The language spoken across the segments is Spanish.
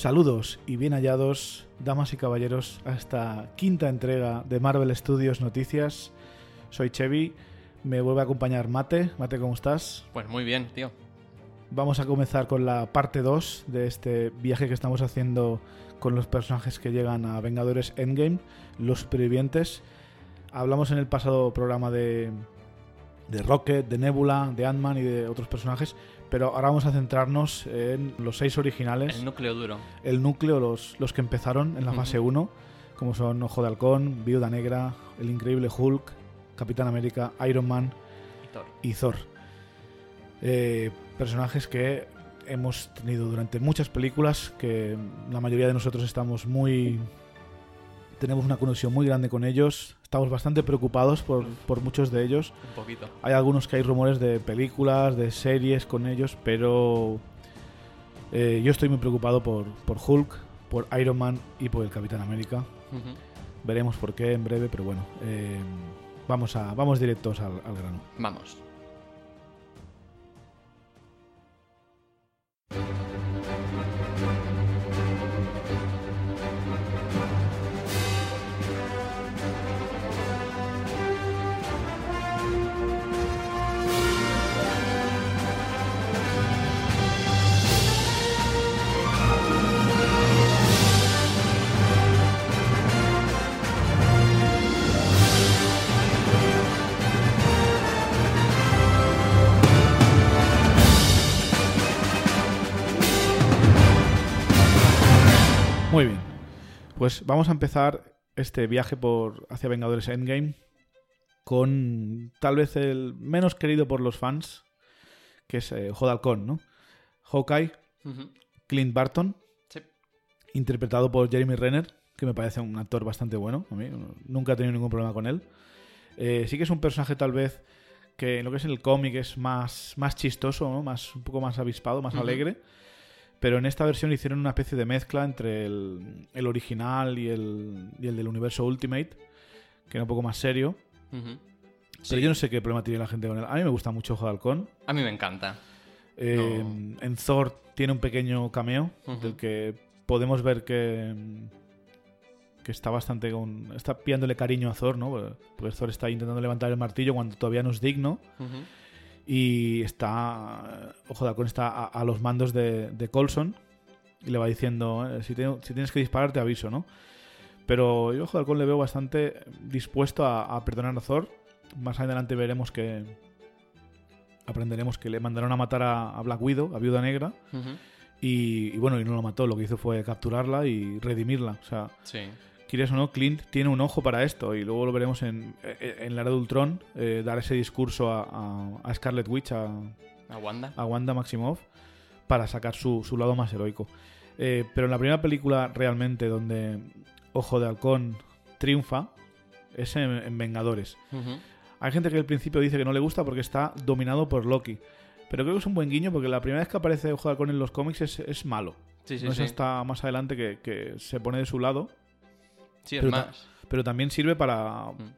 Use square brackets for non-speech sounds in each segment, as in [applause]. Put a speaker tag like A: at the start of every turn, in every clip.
A: Saludos y bien hallados, damas y caballeros, a esta quinta entrega de Marvel Studios Noticias. Soy Chevy, me vuelve a acompañar Mate. Mate, ¿cómo estás?
B: Pues muy bien, tío.
A: Vamos a comenzar con la parte 2 de este viaje que estamos haciendo con los personajes que llegan a Vengadores Endgame, los supervivientes. Hablamos en el pasado programa de, de Rocket, de Nebula, de Ant-Man y de otros personajes, pero ahora vamos a centrarnos en los seis originales.
B: El núcleo duro.
A: El núcleo, los, los que empezaron en la fase 1, como son Ojo de Halcón, Viuda Negra, El Increíble Hulk, Capitán América, Iron Man
B: Y Thor.
A: y Thor. Eh, personajes que hemos tenido durante muchas películas, que la mayoría de nosotros estamos muy... Tenemos una conexión muy grande con ellos, estamos bastante preocupados por, por muchos de ellos.
B: Un poquito.
A: Hay algunos que hay rumores de películas, de series con ellos, pero eh, yo estoy muy preocupado por, por Hulk, por Iron Man y por el Capitán América. Veremos por qué en breve, pero bueno, eh, vamos, a, vamos directos al, al grano.
B: Vamos.
A: Pues vamos a empezar este viaje por hacia Vengadores Endgame con tal vez el menos querido por los fans, que es eh, ¿no? Hawkeye. Clint Barton,
B: Sí.
A: interpretado por Jeremy Renner, que me parece un actor bastante bueno. A mí nunca he tenido ningún problema con él. Eh, sí que es un personaje tal vez que en lo que es el cómic es más, más chistoso, ¿no? más, un poco más avispado, más alegre. Pero en esta versión hicieron una especie de mezcla entre el, el original y el, y el del universo Ultimate, que era un poco más serio. Pero
B: Sí.
A: yo no sé qué problema tiene la gente con él. A mí me gusta mucho Ojo de Halcón.
B: A mí me encanta.
A: Eh, En Thor tiene un pequeño cameo del que podemos ver que, que está bastante con, está pillándole cariño a Thor, ¿no? Porque Thor está intentando levantar el martillo cuando todavía no es digno
B: Ujú.
A: Y está Ojo de Halcón está a, a los mandos de, de Coulson y le va diciendo eh, si, te- si tienes que disparar te aviso, ¿no? Pero yo Ojo de Halcón le veo bastante dispuesto a, a perdonar a Thor. Más adelante veremos que aprenderemos que le mandaron a matar a, a Black Widow, a Viuda Negra, y, y bueno, y no lo mató, lo que hizo fue capturarla y redimirla. O sea,
B: Sí.
A: Quieres o no, Clint tiene un ojo para esto, y luego lo veremos en, en, la era de Ultron, eh, dar ese discurso a, a- a Scarlet Witch, a,
B: A Wanda.
A: a Wanda Maximoff, para sacar su, su lado más heroico. Eh, pero en la primera película realmente donde Ojo de Halcón triunfa es en, en Vengadores. Hay gente que al principio dice que no le gusta porque está dominado por Loki. Pero creo que es un buen guiño porque la primera vez que aparece Ojo de Halcón en los cómics es, es malo.
B: Sí, sí,
A: no es
B: sí.
A: hasta más adelante que, que se pone de su lado.
B: Sí, es
A: pero
B: más.
A: Pero también sirve para,
B: Mm.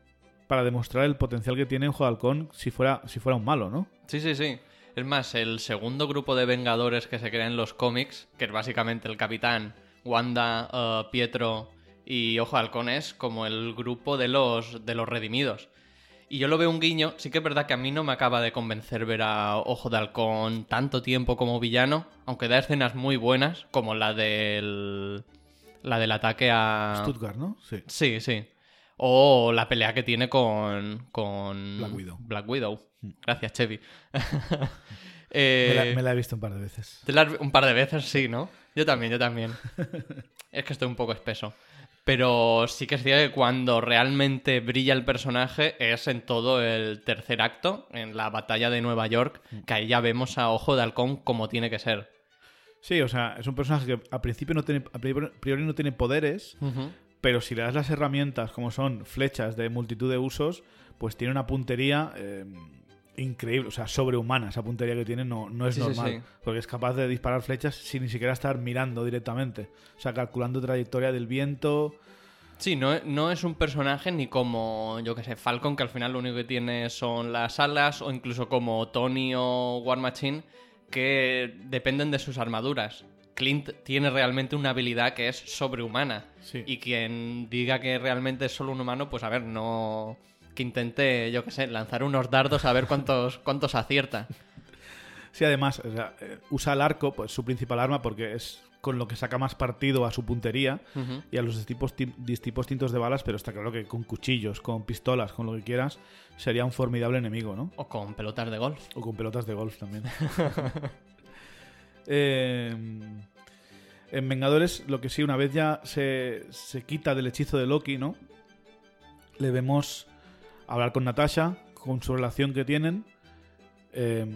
A: para demostrar el potencial que tiene Ojo de Halcón si fuera, si fuera un malo, ¿no?
B: Sí, sí, sí. Es más, el segundo grupo de Vengadores que se crea en los cómics, que es básicamente el Capitán, Wanda, eh, Pietro y Ojo de Halcón, es como el grupo de los, de los redimidos. Y yo lo veo un guiño, sí que es verdad que a mí no me acaba de convencer ver a Ojo de Halcón tanto tiempo como villano, aunque da escenas muy buenas, como la del... la del ataque a...
A: Stuttgart, ¿no? Sí.
B: Sí, sí. O la pelea que tiene con. con.
A: Black Widow. Mm.
B: Black Widow. Gracias, Chevy. [laughs]
A: Me,
B: Eh,
A: la, me la he visto un par de veces.
B: un par de veces, sí, ¿no? Yo también, yo también. [laughs] es que estoy un poco espeso. Pero sí que es cierto que cuando realmente brilla el personaje es en todo el tercer acto, en la batalla de Nueva York,
A: Mm.
B: que ahí ya vemos a Ojo de Halcón como tiene que ser.
A: Sí, o sea, es un personaje que al principio no tiene, a priori no tiene poderes, pero si le das las herramientas como son flechas de multitud de usos, pues tiene una puntería eh, increíble, o sea, sobrehumana. Esa puntería que tiene no, no es
B: Sí, sí,
A: normal,
B: sí.
A: porque es capaz de disparar flechas sin ni siquiera estar mirando directamente. O sea, calculando trayectoria del viento.
B: Sí, no, no es un personaje ni como, yo que sé, Falcon, que al final lo único que tiene son las alas, o incluso como Tony o War Machine, que dependen de sus armaduras. Clint tiene realmente una habilidad que es sobrehumana.
A: Sí.
B: Y quien diga que realmente es solo un humano, pues a ver, no. Que intente, yo qué sé, lanzar unos dardos a ver cuántos, [laughs] cuántos acierta.
A: Sí, además, o sea, eh, usa el arco, pues su principal arma, porque es con lo que saca más partido a su puntería y a los tipos, tipos tintos de balas, pero está claro que con cuchillos, con pistolas, con lo que quieras, sería un formidable enemigo, ¿no?
B: O con pelotas de golf.
A: O con pelotas de golf también. [laughs] Eh, en Vengadores, lo que sí, una vez ya se, se quita del hechizo de Loki, ¿no? Le vemos hablar con Natasha, con su relación que tienen, eh,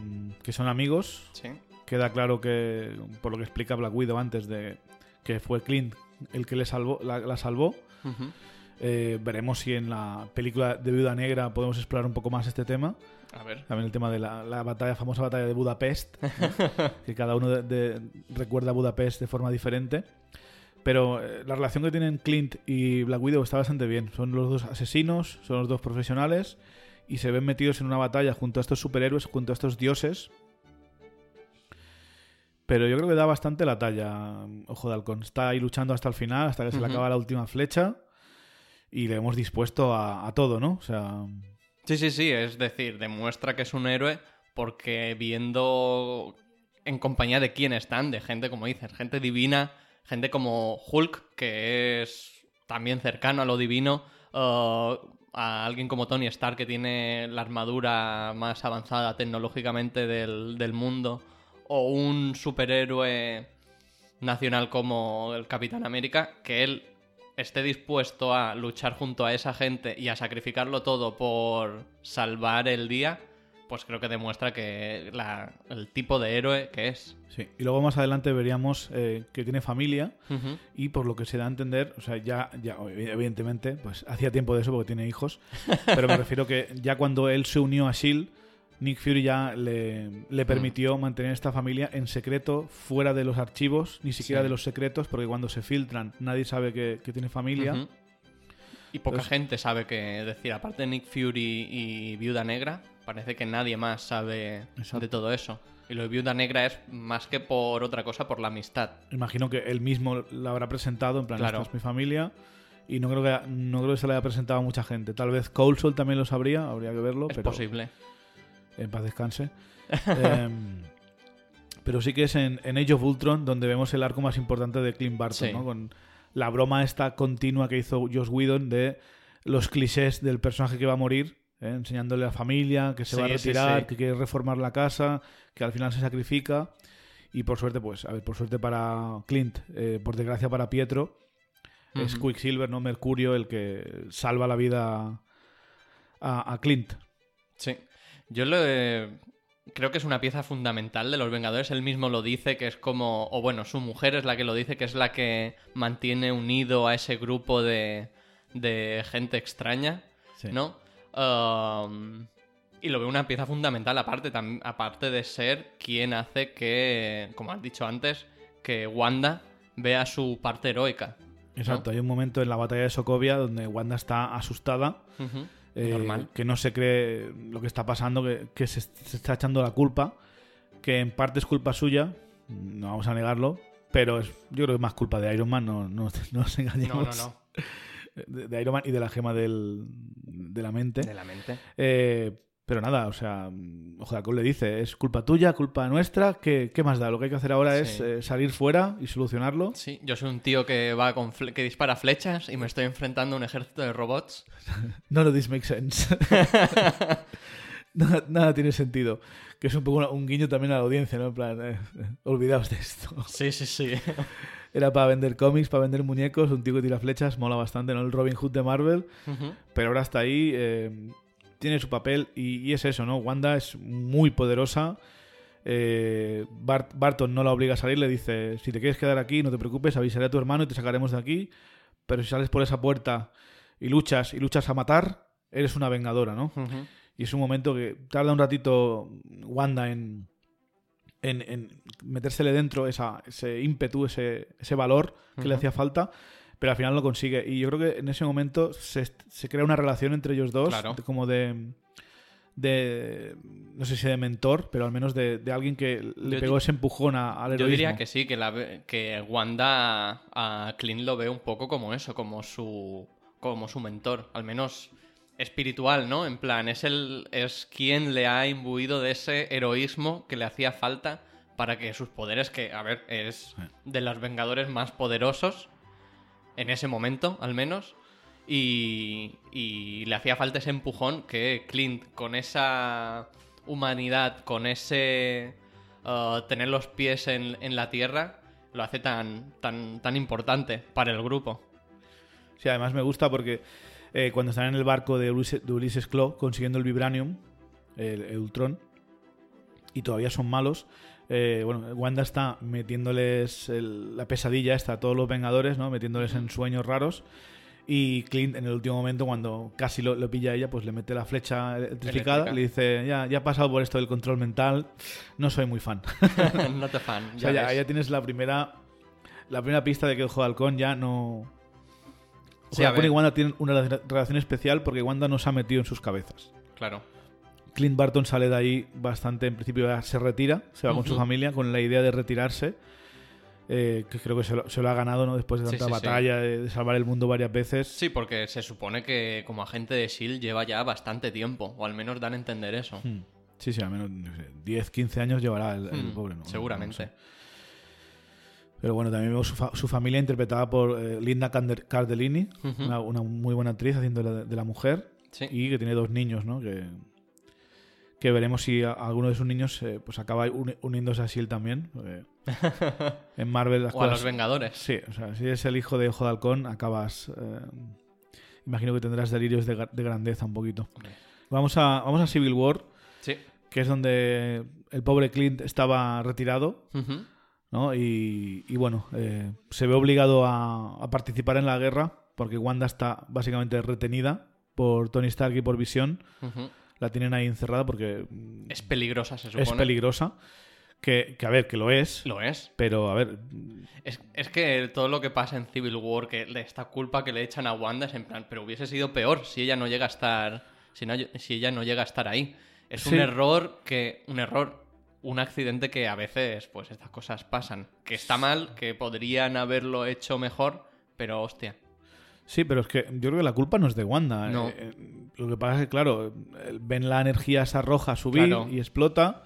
A: que son amigos.
B: Sí.
A: Queda claro que, por lo que explica Black Widow antes, de que fue Clint el que le salvó, la, la salvó. Eh, veremos si en la película de Viuda Negra podemos explorar un poco más este tema.
B: A ver.
A: También el tema de la, la batalla, famosa batalla de Budapest, ¿no? [laughs] que cada uno de- de- recuerda a Budapest de forma diferente. Pero eh, la relación que tienen Clint y Black Widow está bastante bien. Son los dos asesinos, son los dos profesionales y se ven metidos en una batalla junto a estos superhéroes, junto a estos dioses. Pero yo creo que da bastante la talla, Ojo de Halcón. Está ahí luchando hasta el final, hasta que se le acaba la última flecha. Y le hemos dispuesto a, a todo, ¿no? O sea,
B: Sí, sí, sí, es decir, demuestra que es un héroe porque viendo en compañía de quién están, de gente como dices, gente divina, gente como Hulk, que es también cercano a lo divino, uh, a alguien como Tony Stark, que tiene la armadura más avanzada tecnológicamente del, del mundo, o un superhéroe nacional como el Capitán América, que él esté dispuesto a luchar junto a esa gente y a sacrificarlo todo por salvar el día, pues creo que demuestra que la- el tipo de héroe que es.
A: Sí, y luego más adelante veríamos eh, que tiene familia y por lo que se da a entender, o sea, ya, ya evidentemente, pues hacía tiempo de eso porque tiene hijos, [laughs] pero me refiero que ya cuando él se unió a S.H.I.E.L.D., Nick Fury ya le, le permitió mantener esta familia en secreto, fuera de los archivos, ni siquiera
B: Sí.
A: de los secretos, porque cuando se filtran nadie sabe que, que tiene familia.
B: Y poca
A: Entonces-
B: gente sabe que, es decir, aparte de Nick Fury y Viuda Negra, parece que nadie más sabe
A: Exacto.
B: de todo eso. Y lo de Viuda Negra es más que por otra cosa, por la amistad.
A: Imagino que él mismo la habrá presentado, en plan,
B: Claro.
A: esta es mi familia. Y no creo, que, no creo que se la haya presentado a mucha gente. Tal vez Coulson también lo sabría, habría que verlo.
B: Es
A: pero
B: posible.
A: En paz descanse. [laughs] Em, pero sí que es en, en Age of Ultron donde vemos el arco más importante de Clint Barton,
B: Sí.
A: ¿no? Con la broma esta continua que hizo Josh Whedon de los clichés del personaje que va a morir, ¿eh? enseñándole a la familia, que se va a retirar,
B: sí.
A: que quiere reformar la casa, que al final se sacrifica. Y por suerte, pues, a ver, por suerte para Clint, eh, por desgracia para Pietro, es. Quicksilver, ¿no? Mercurio, el que salva la vida a, a Clint.
B: Sí. Yo lo creo que es una pieza fundamental de los Vengadores. Él mismo lo dice, que es como. O bueno, su mujer es la que lo dice, que es la que mantiene unido a ese grupo de, de gente extraña,
A: Sí.
B: ¿no? Um, y lo veo una pieza fundamental, aparte, aparte de ser quien hace que, como has dicho antes, que Wanda vea su parte heroica.
A: Exacto, hay un momento en la batalla de Sokovia donde Wanda está asustada,
B: Ujú.
A: Eh,
B: Normal.
A: que no se cree lo que está pasando, que, que se, se está echando la culpa, que en parte es culpa suya, no vamos a negarlo, pero es, yo creo que es más culpa de Iron Man, no, no, [laughs] no nos
B: No,
A: engañemos.
B: no, no.
A: De, de Iron Man y de la gema del, de la mente.
B: De la mente.
A: Eh, pero nada, o sea, ojalá le dice, es culpa tuya, culpa nuestra, ¿qué, qué más da? Lo que hay que hacer ahora es eh, salir fuera y solucionarlo.
B: Sí, yo soy un tío que va con fle- que dispara flechas y me estoy enfrentando a un ejército de robots. [laughs]
A: None of this makes sense. [laughs] [laughs] nada, nada tiene sentido. Que es un poco una- un guiño también a la audiencia, ¿no? En plan, eh, olvidaos de esto.
B: Sí, sí, sí.
A: Era para vender cómics, para vender muñecos, un tío que tira flechas, mola bastante, ¿no? El Robin Hood de Marvel. Pero ahora está ahí, eh, tiene su papel y, y es eso, ¿no? Wanda es muy poderosa. Eh, Bart- Barton no la obliga a salir, le dice, si te quieres quedar aquí, no te preocupes, avisaré a tu hermano y te sacaremos de aquí. Pero si sales por esa puerta y luchas y luchas a matar, eres una vengadora, ¿no? Y es un momento que tarda un ratito Wanda en, en, en metérsele dentro esa, ese ímpetu, ese, ese valor que le hacía falta, pero al final lo consigue. Y yo creo que en ese momento se, se crea una relación entre ellos dos,
B: Claro.
A: de- como de,
B: de
A: no sé si de mentor, pero al menos de, alguien que le pegó ese empujón al heroísmo.
B: Yo diría que sí, que, la, que Wanda a Clint lo ve un poco como eso, como su, como su mentor, al menos espiritual, ¿no? En plan, es, el, es quien le ha imbuido de ese heroísmo que le hacía falta para que sus poderes, que, a ver, es de los Vengadores más poderosos, en ese momento al menos, y, y le hacía falta ese empujón que Clint, con esa humanidad, con ese uh, tener los pies en, la tierra, lo hace tan, tan, tan importante para el grupo.
A: Sí, además me gusta porque eh, cuando están en el barco de Ulises, de Ulises consiguiendo el Vibranium, el, Ultron, y todavía son malos, eh, bueno, Wanda está metiéndoles la pesadilla esta a todos los Vengadores, ¿no? Metiéndoles en sueños raros. Y Clint, en el último momento, cuando casi lo, pilla ella, pues le mete la flecha electrificada. Le dice: ya, ya he pasado por esto del control mental, no soy muy fan. [laughs]
B: no te fan. [laughs]
A: Ya, o sea, ya, tienes la primera, la primera pista de que el juego de halcón ya no. O sea, y Wanda tienen una relación especial porque Wanda no se ha metido en sus cabezas.
B: Claro.
A: Clint Barton sale de ahí bastante, en principio se retira, se va con su familia con la idea de retirarse eh, que creo que se lo, ha ganado ¿no? después de tanta batalla, De, salvar el mundo varias veces.
B: Sí, porque se supone que como agente de SEAL lleva ya bastante tiempo, o al menos dan a entender eso. Hmm.
A: Sí, sí, al menos 10, 15 años llevará el, hmm, pobre. ¿no?
B: Seguramente.
A: Pero bueno, también vemos su, familia interpretada por eh, Linda Cardellini, una, muy buena actriz haciendo de la, mujer, y que tiene dos niños, ¿no? Que, que veremos si alguno de sus niños eh, pues acaba uniéndose a SEAL también. [laughs] en Marvel las
B: o a los Vengadores.
A: Sí, o sea, si es el hijo de Ojo de Halcón, acabas... Eh, imagino que tendrás delirios de, grandeza un poquito. Vamos a, vamos a Civil War,
B: sí.
A: que es donde el pobre Clint estaba retirado. ¿no? Y, bueno, eh, se ve obligado a, participar en la guerra porque Wanda está básicamente retenida por Tony Stark y por Visión la tienen ahí encerrada porque...
B: Es peligrosa, se supone.
A: Es peligrosa. Que, a ver, que lo es.
B: Lo es.
A: Pero, a ver...
B: Es, que todo lo que pasa en Civil War, que esta culpa que le echan a Wanda es en plan, pero hubiese sido peor si ella no llega a estar... Si, si ella no llega a estar ahí. Es un error que... Un error un accidente que a veces, pues estas cosas pasan. Que está mal, que podrían haberlo hecho mejor, pero hostia.
A: Sí, pero es que yo creo que la culpa no es de Wanda.
B: No.
A: Eh, lo que pasa es que, claro, ven la energía esa roja subir y explota.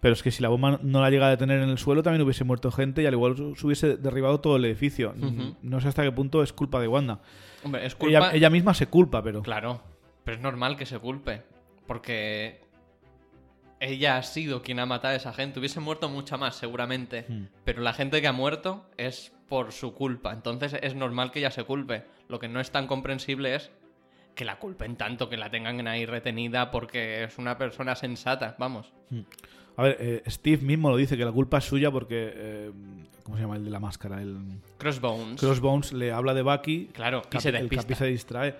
A: Pero es que si la bomba no la llega a detener en el suelo, también hubiese muerto gente y al igual se hubiese derribado todo el edificio. No sé hasta qué punto es culpa de Wanda.
B: Hombre, es culpa...
A: ella, misma se culpa, pero.
B: Claro, pero es normal que se culpe. Porque ella ha sido quien ha matado a esa gente. Hubiese muerto mucha más, seguramente. Hmm. Pero la gente que ha muerto es por su culpa. Entonces es normal que ella se culpe. Lo que no es tan comprensible es que la culpen tanto, que la tengan ahí retenida porque es una persona sensata, vamos. Hmm.
A: A ver, eh, Steve mismo lo dice, que la culpa es suya porque... Eh, ¿Cómo se llama el de la máscara? El...
B: Crossbones.
A: Crossbones le habla de Bucky.
B: Claro, y se
A: el Capi se distrae.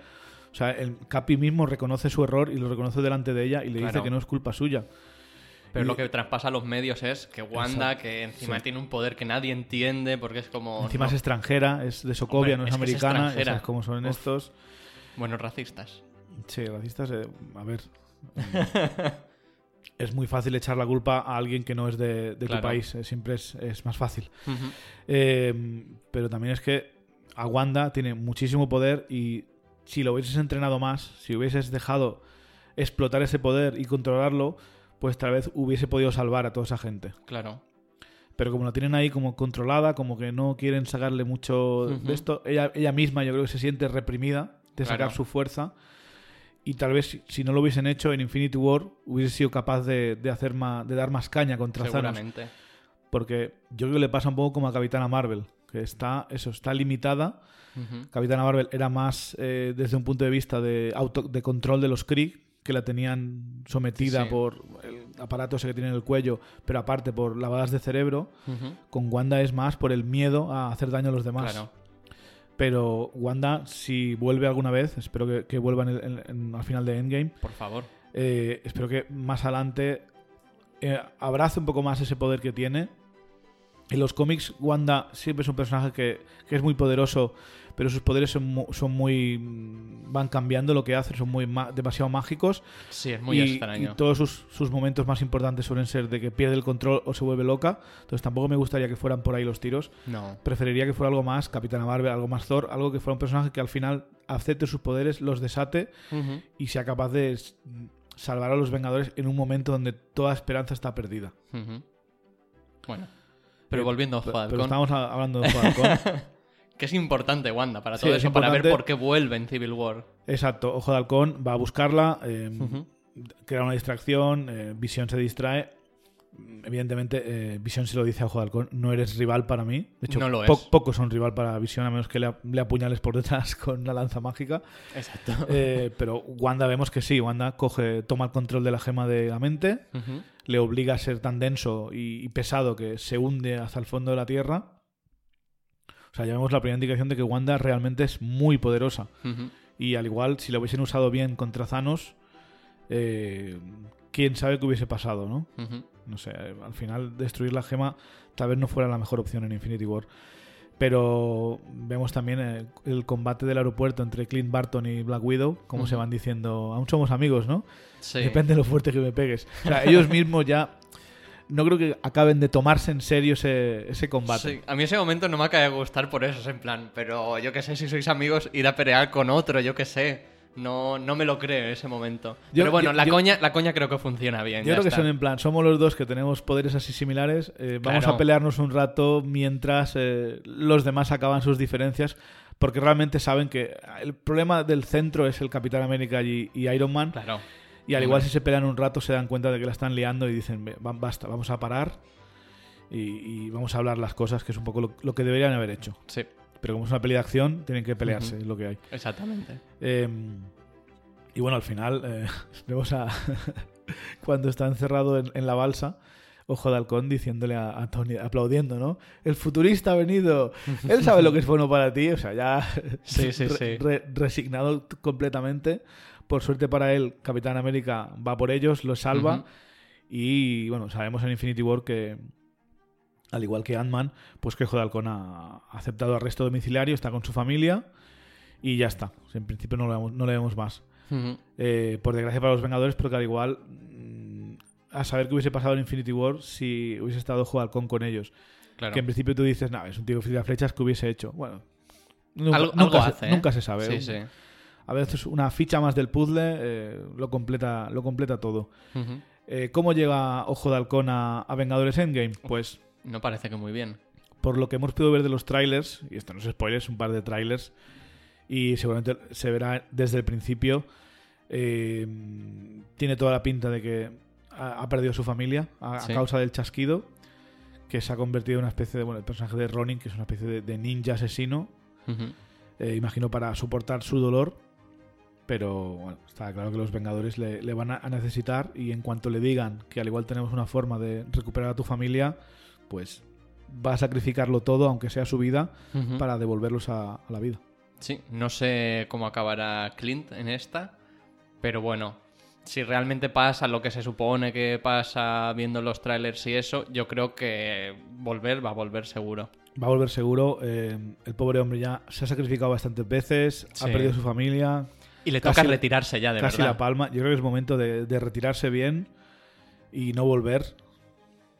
A: O sea, el Capi mismo reconoce su error y lo reconoce delante de ella y le dice que no es culpa suya.
B: Pero lo que traspasa a los medios es que Wanda, que encima tiene un poder que nadie entiende porque es como...
A: Encima es extranjera, es de Sokovia, no es, americana, es como son estos.
B: Bueno, racistas.
A: Sí, racistas, eh, a ver... [laughs] es muy fácil echar la culpa a alguien que no es de, tu país, siempre es, más fácil. Eh, pero también es que a Wanda tiene muchísimo poder y si lo hubieses entrenado más, si hubieses dejado explotar ese poder y controlarlo, pues tal vez hubiese podido salvar a toda esa gente.
B: Claro.
A: Pero como la tienen ahí como controlada, como que no quieren sacarle mucho de esto, ella, ella misma yo creo que se siente reprimida de sacar su fuerza. Y tal vez si, no lo hubiesen hecho en Infinity War, hubiese sido capaz de, hacer más, de dar más caña contra
B: Seguramente.
A: Porque yo creo que le pasa un poco como a Capitana Marvel, que está, eso, está limitada. Capitana Marvel era más eh, desde un punto de vista de, auto, de control de los Kree, que la tenían sometida por el aparato ese que tiene en el cuello, pero aparte por lavadas de cerebro. Con Wanda es más por el miedo a hacer daño a los demás. Pero Wanda, si vuelve alguna vez, espero que, vuelva en al final de Endgame.
B: Por favor.
A: Eh, espero que más adelante eh, abrace un poco más ese poder que tiene En los cómics, Wanda siempre es un personaje que, que es muy poderoso, pero sus poderes son, mu- son muy. mm, van cambiando lo que hacen, son muy ma- demasiado mágicos.
B: Sí, es muy
A: y,
B: extraño.
A: y todos sus, sus momentos más importantes suelen ser de que pierde el control o se vuelve loca. Entonces tampoco me gustaría que fueran por ahí los tiros.
B: No.
A: Preferiría que fuera algo más Capitana Marvel, algo más Thor, algo que fuera un personaje que al final acepte sus poderes, los desate y sea capaz de salvar a los Vengadores en un momento donde toda esperanza está perdida.
B: Bueno. Pero
A: Eh,
B: volviendo a Falcon,
A: pero estamos hablando de Falcon. [laughs]
B: que es importante Wanda para
A: Sí,
B: todo
A: es
B: eso, para ver por qué vuelve en Civil War.
A: Exacto, Ojo de Halcón va a buscarla, eh,
B: Ujú.
A: crea una distracción, eh, Visión se distrae. Evidentemente, eh, Visión se lo dice a Ojo de Halcón, no eres rival para mí. De hecho,
B: No lo
A: po-
B: es.
A: pocos son rival para Visión, a menos que le, le apuñales por detrás [laughs] con la lanza mágica.
B: Exacto.
A: Eh, pero Wanda vemos que sí, Wanda coge, toma el control de la gema de la mente,
B: Ujú.
A: Le obliga a ser tan denso y, y pesado que se hunde hasta el fondo de la Tierra. O sea, ya vemos la primera indicación de que Wanda realmente es muy poderosa. Y al igual, si lo hubiesen usado bien contra Thanos, eh, quién sabe qué hubiese pasado, ¿no? No sé, al final destruir la gema tal vez no fuera la mejor opción en Infinity War. Pero vemos también el combate del aeropuerto entre Clint Barton y Black Widow, como se van diciendo, aún somos amigos, ¿no?
B: Sí.
A: Depende de lo fuerte que me pegues. O sea, ellos mismos ya no creo que acaben de tomarse en serio ese, ese combate.
B: Sí, a mí ese momento no me acaba de gustar por eso, es en plan, pero yo que sé, si sois amigos, ir a pelear con otro, yo que sé. No, no me lo creo en ese momento.
A: Yo-
B: pero bueno,
A: yo-
B: la,
A: yo-
B: coña, la coña creo que funciona bien.
A: Yo creo que son en plan, somos los dos que tenemos poderes así similares, eh, vamos
B: Claro.
A: a pelearnos un rato mientras eh, los demás acaban sus diferencias, porque realmente saben que el problema del centro es el Capitán América y, y Iron Man,
B: Claro.
A: y al igual si se pelean un rato se dan cuenta de que la están liando y dicen, "Ve, va- basta, vamos a parar y, y vamos a hablar las cosas, que es un poco lo, lo que deberían haber hecho.
B: Sí,
A: Pero como es una peli de acción, tienen que pelearse, es lo que hay.
B: exactamente.
A: Eh, y bueno, al final eh, [laughs] vemos a [laughs] cuando está encerrado en, en la balsa, Ojo de Halcón diciéndole a, a Tony, aplaudiendo, ¿no? El futurista ha venido, él sabe lo que es bueno para ti, o sea, ya [laughs]
B: Sí, sí,
A: re-
B: sí.
A: re- resignado completamente. Por suerte para él, Capitán América va por ellos, los salva y bueno, sabemos en Infinity War que al igual que Ant-Man, pues que Ojo de Halcón ha aceptado arresto domiciliario, está con su familia y ya está. En principio no le vemos, no le vemos más. Eh, por desgracia para los Vengadores, porque al igual mm, a saber qué hubiese pasado en Infinity War si hubiese estado Ojo de Halcón con ellos.
B: Claro.
A: Que en principio tú dices, nada, es un tío tira flechas que hubiese hecho. Bueno, nunca,
B: Algo-
A: nunca
B: algo
A: se,
B: hace, ¿eh?
A: nunca se sabe.
B: Sí, sí.
A: A veces una ficha más del puzzle eh, lo, completa, lo completa todo. ¿Cómo llega Ojo de Halcón a, a Vengadores Endgame? Pues
B: No parece que muy bien.
A: por lo que hemos podido ver de los trailers, y esto no es spoiler, es un par de trailers, y seguramente se verá desde el principio, eh, tiene toda la pinta de que ha, ha perdido su familia a, a
B: Sí.
A: causa del chasquido, que se ha convertido en una especie de, bueno, el personaje de Ronin, que es una especie de, de ninja asesino,
B: Ujú.
A: eh, imagino para soportar su dolor, pero bueno, está claro que los Vengadores le, le van a, a necesitar y en cuanto le digan que al igual tenemos una forma de recuperar a tu familia, pues va a sacrificarlo todo, aunque sea su vida, para devolverlos a, a la vida.
B: Sí, no sé cómo acabará Clint en esta, pero bueno, si realmente pasa lo que se supone que pasa viendo los trailers y eso, yo creo que volver va a volver seguro.
A: Va a volver seguro. eh, el pobre hombre ya se ha sacrificado bastantes veces,
B: Sí.
A: ha perdido su familia,
B: Y le
A: Casi-
B: toca retirarse ya, de
A: casi
B: verdad.
A: la palma. Yo creo que es momento de, de retirarse bien y no volver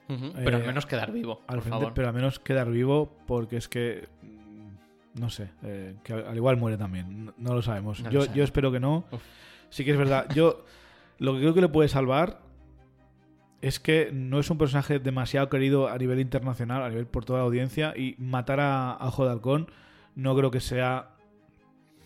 B: Ujú, Pero al
A: Eh,
B: menos quedar vivo,
A: al
B: por
A: frente,
B: favor.
A: pero al menos quedar vivo porque es que mm, no sé, eh, que al al igual muere también, no, no lo sabemos.
B: No lo
A: yo, yo espero que no.
B: Uf.
A: Sí que es verdad. Yo lo que creo que le puede salvar es que no es un personaje demasiado querido a nivel internacional, a nivel por toda la audiencia y matar a, a Halcón no creo que sea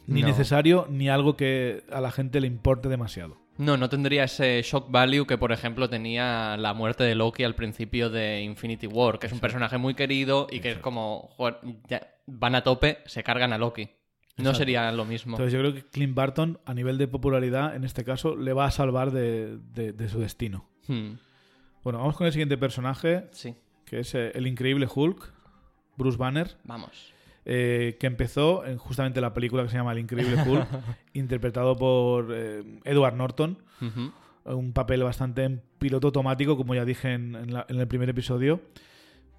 A: ni
B: No.
A: necesario ni algo que a la gente le importe demasiado.
B: No, no tendría ese shock value que, por ejemplo, tenía la muerte de Loki al principio de Infinity War, que es un personaje muy querido y que es como, joder, ya van a tope, se cargan a Loki. No
A: Exacto.
B: sería lo mismo.
A: Entonces yo creo que Clint Barton a nivel de popularidad en este caso le va a salvar de- de- de su destino.
B: Hmm,
A: Bueno, vamos con el siguiente personaje,
B: Sí,
A: que es eh, el increíble Hulk, Bruce Banner,
B: vamos.
A: Eh, que empezó en justamente la película que se llama El increíble Hulk, [laughs] interpretado por eh, Edward Norton, un papel bastante en piloto automático, como ya dije en, en la- en el primer episodio,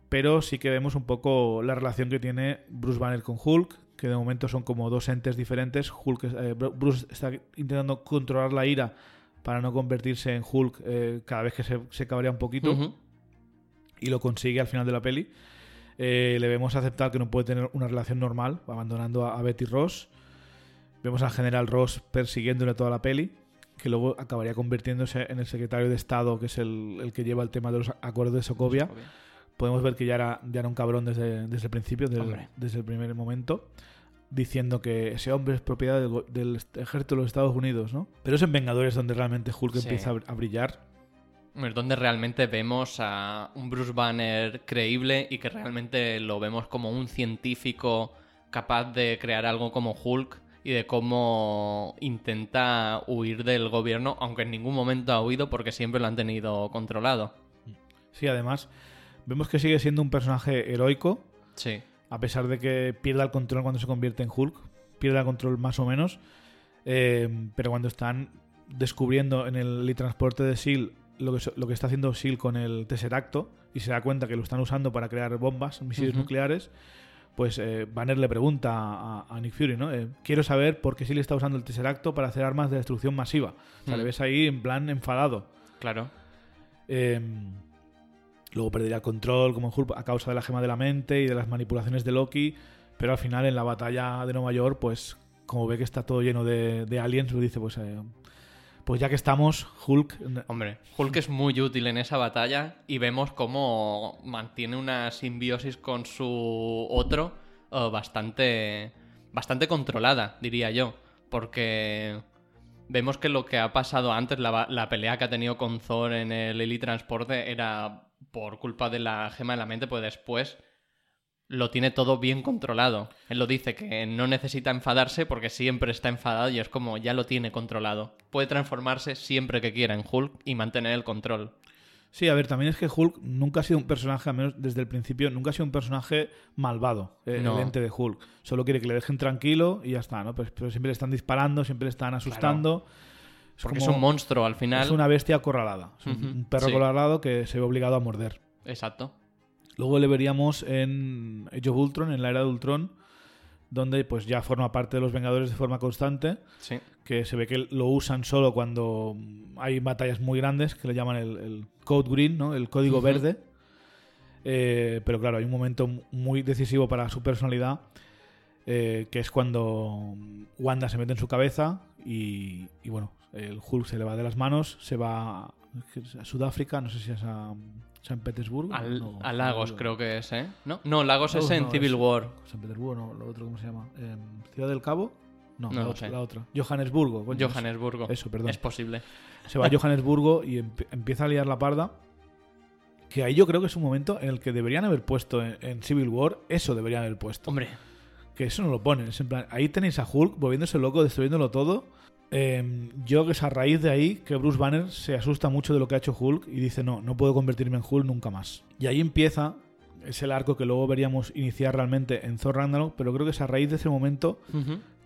A: pero sí que vemos un poco la relación que tiene Bruce Banner con Hulk, que de momento son como dos entes diferentes. Hulk, eh, Bruce está intentando controlar la ira para no convertirse en Hulk cada vez que se, se cabrea un poquito. Y lo consigue al final de la peli. Eh, le vemos aceptar que no puede tener una relación normal, abandonando a, a Betty Ross. Vemos al general Ross persiguiéndole toda la peli, que luego acabaría convirtiéndose en el secretario de Estado, que es el, el que lleva el tema de los acuerdos de Sokovia. Podemos ver que ya era, ya era un cabrón desde, desde el principio, desde el primer momento, diciendo que ese hombre es propiedad del, ejército de los Estados Unidos, ¿no? Pero es en Vengadores donde realmente Hulk
B: Sí.
A: empieza a brillar.
B: Es donde realmente vemos a un Bruce Banner creíble y que realmente lo vemos como un científico capaz de crear algo como Hulk y de cómo intenta huir del gobierno, aunque en ningún momento ha huido porque siempre lo han tenido controlado.
A: Sí, además, vemos que sigue siendo un personaje heroico,
B: Sí.
A: a pesar de que pierda el control cuando se convierte en Hulk, pierde el control más o menos, eh, pero cuando están descubriendo en el transporte de SEAL lo que, lo está haciendo SEAL con el Tesseracto y se da cuenta que lo están usando para crear bombas, misiles nucleares, pues eh, Banner le pregunta a, a Nick Fury, ¿no? Eh, quiero saber por qué SEAL está usando el Tesseracto para hacer armas de destrucción masiva. O sea, le ves ahí en plan enfadado.
B: Claro.
A: Eh, luego perdería el control como Hulk a causa de la gema de la mente y de las manipulaciones de Loki. Pero al final en la batalla de Nueva York, pues como ve que está todo lleno de, de aliens, pues dice, pues, eh, pues ya que estamos, Hulk...
B: Hombre, Hulk es muy útil en esa batalla y vemos cómo mantiene una simbiosis con su otro eh, bastante, bastante controlada, diría yo. Porque vemos que lo que ha pasado antes, la, la pelea que ha tenido con Thor en el Elite Transporte, era por culpa de la gema de la mente, pues después lo tiene todo bien controlado. Él lo dice que no necesita enfadarse porque siempre está enfadado y es como ya lo tiene controlado. Puede transformarse siempre que quiera en Hulk y mantener el control.
A: Sí, a ver, también es que Hulk nunca ha sido un personaje, al menos desde el principio, nunca ha sido un personaje malvado, eh,
B: No.
A: el ente de Hulk. Solo quiere que le dejen tranquilo y ya está, ¿no? Pero, pero siempre le están disparando, siempre le están asustando.
B: Porque
A: como-
B: es un monstruo al final.
A: Es una bestia acorralada. Es un, perro
B: sí.
A: acorralado que se ve obligado a morder.
B: Exacto.
A: Luego le veríamos en Age of Ultron, en la era de Ultron, donde pues ya forma parte de los Vengadores de forma constante,
B: Sí.
A: que se ve que lo usan solo cuando hay batallas muy grandes, que le llaman el, el Code Green, ¿no? el código verde. Eh, pero claro, hay un momento muy decisivo para su personalidad, eh, que es cuando Wanda se mete en su cabeza y, y, bueno, el Hulk se le va de las manos, se va a Sudáfrica, no sé si es a San Petersburgo.
B: Al-
A: no,
B: a Lagos
A: no,
B: creo que es, ¿eh? ¿No? No, Lagos
A: Lagos
B: es en
A: no,
B: Civil
A: es-
B: War.
A: San Petersburgo, no, lo otro, ¿cómo se llama? Em, ¿Ciudad del Cabo? No,
B: No
A: la,
B: lo
A: otra, la otra. Johannesburgo. coño,
B: Johannesburgo.
A: Eso, perdón.
B: Es posible.
A: Se va a Johannesburgo y emp- empieza a liar la parda. Que ahí yo creo que es un momento en el que deberían haber puesto en, en Civil War, eso deberían haber puesto.
B: Hombre,
A: Que eso no lo ponen. Es en plan, ahí tenéis a Hulk volviéndose loco, destruyéndolo todo. Em, yo creo que es a raíz de ahí que Bruce Banner se asusta mucho de lo que ha hecho Hulk y dice, no, no puedo convertirme en Hulk nunca más. Y ahí empieza, es el arco que luego veríamos iniciar realmente en Thor Ragnarok, pero creo que es a raíz de ese momento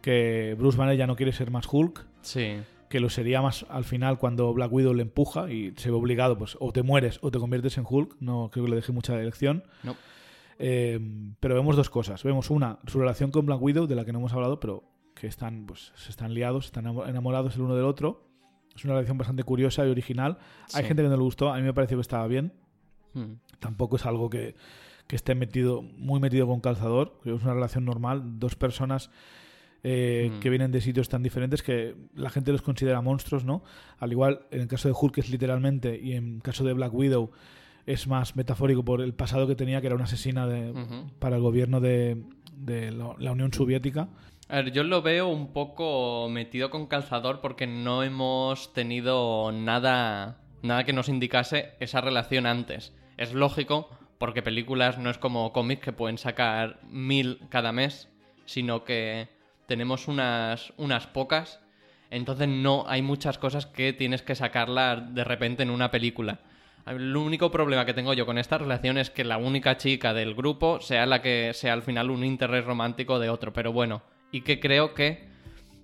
A: que Bruce Banner ya no quiere ser más Hulk,
B: sí.
A: que lo sería más al final cuando Black Widow le empuja y se ve obligado, pues o te mueres o te conviertes en Hulk, no creo que le deje mucha elección.
B: No.
A: Eh, pero vemos dos cosas. Vemos una, su relación con Black Widow, de la que no hemos hablado, pero que están, pues, se están liados, están enamo- enamorados el uno del otro. Es una relación bastante curiosa y original. Hay
B: Sí.
A: gente que no le gustó, a mí me pareció que estaba bien.
B: Mm.
A: Tampoco es algo que, que esté metido, muy metido con calzador. Es una relación normal, dos personas eh,
B: Mm.
A: que vienen de sitios tan diferentes que la gente los considera monstruos, ¿no? Al igual, en el caso de Hulk es literalmente, y en el caso de Black Widow es más metafórico por el pasado que tenía, que era una asesina de,
B: Ujú.
A: para el gobierno de, de la Unión Soviética.
B: A ver, yo lo veo un poco metido con calzador porque no hemos tenido nada, nada que nos indicase esa relación antes. Es lógico porque películas no es como cómics que pueden sacar mil cada mes, sino que tenemos unas, unas pocas. Entonces no hay muchas cosas que tienes que sacarlas de repente en una película. El único problema que tengo yo con esta relación es que la única chica del grupo sea la que sea al final un interés romántico de otro. Pero bueno, y que creo que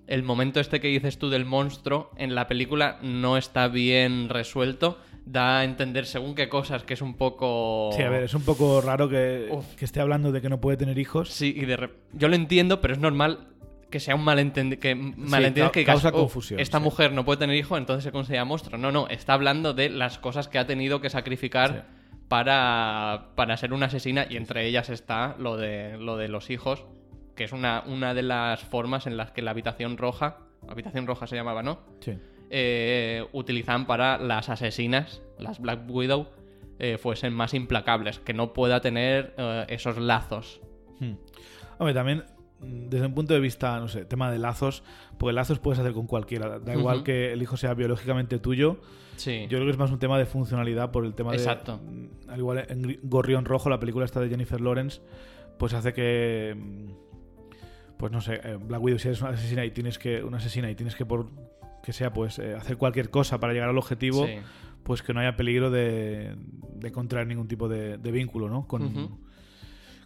B: el momento este que dices tú del monstruo en la película no está bien resuelto. da a entender según qué cosas que es un poco...
A: Sí, a ver, es un poco raro que, que esté hablando de que no puede tener hijos.
B: Sí, y de yo lo entiendo, pero es normal que sea un malentendido, que malentiendas
A: ca-
B: que digas,
A: causa
B: "Oh,
A: confusión,
B: esta
A: sí.
B: mujer no puede tener hijo, entonces se considera monstruo. No, no, está hablando de las cosas que ha tenido que sacrificar para, para ser una asesina y entre ellas está lo de, lo de los hijos, que es una, una de las formas en las que la habitación roja, habitación roja se llamaba, ¿no?
A: Sí.
B: eh, utilizan para las asesinas, las Black Widow, eh, fuesen más implacables, que no pueda tener eh, esos lazos.
A: Hmm. Hombre, también mm, desde un punto de vista, no sé, tema de lazos, porque lazos puedes hacer con cualquiera. Da igual que el hijo sea biológicamente tuyo.
B: Sí.
A: Yo creo que es más un tema de funcionalidad por el tema de.
B: Exacto.
A: mm, Al igual en Gorrión Rojo, la película esta de Jennifer Lawrence, pues hace que. Pues no sé, eh, Black Widow, si eres una asesina y tienes que. Una asesina y tienes que por que sea pues eh, hacer cualquier cosa para llegar al objetivo,
B: Sí.
A: pues que no haya peligro de, de contraer ningún tipo de, de vínculo, ¿no? Con,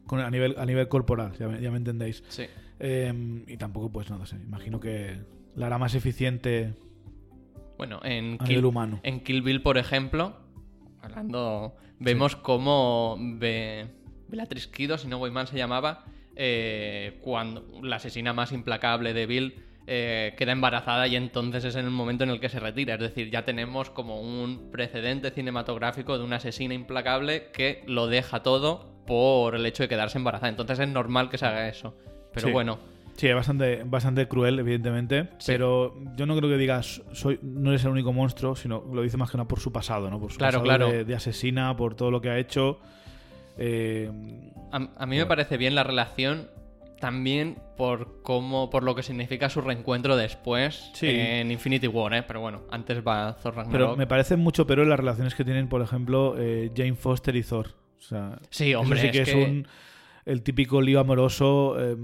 A: con- a nivel a nivel corporal, ya me, ya me entendéis.
B: Sí.
A: Eh, y tampoco, pues no, sé, imagino que la hará más eficiente
B: Bueno, en
A: a
B: Kill,
A: nivel humano.
B: en Kill Bill, por ejemplo, hablando, vemos cómo Be- Bellatrix Kido, si no voy mal se llamaba, eh, cuando la asesina más implacable de Bill eh, queda embarazada y entonces es en el momento en el que se retira. Es decir, ya tenemos como un precedente cinematográfico de una asesina implacable que lo deja todo por el hecho de quedarse embarazada. Entonces es normal que se haga eso. Pero
A: Sí.
B: bueno,
A: Sí, es bastante, bastante cruel, evidentemente.
B: Sí.
A: Pero yo no creo que digas, soy, no eres el único monstruo, sino lo dice más que nada por su pasado, ¿no? Por su
B: Claro,
A: pasado
B: claro.
A: De, de asesina, por todo lo que ha hecho. Eh,
B: A, a mí me parece bien la relación también por cómo, por lo que significa su reencuentro después
A: Sí.
B: en Infinity War, ¿eh? Pero bueno, antes va Thor
A: pero
B: Ragnarok.
A: me parece mucho peor las relaciones que tienen, por ejemplo, eh, Jane Foster y Thor. O sea,
B: Sí, hombre,
A: sí que
B: es
A: un el típico lío amoroso eh,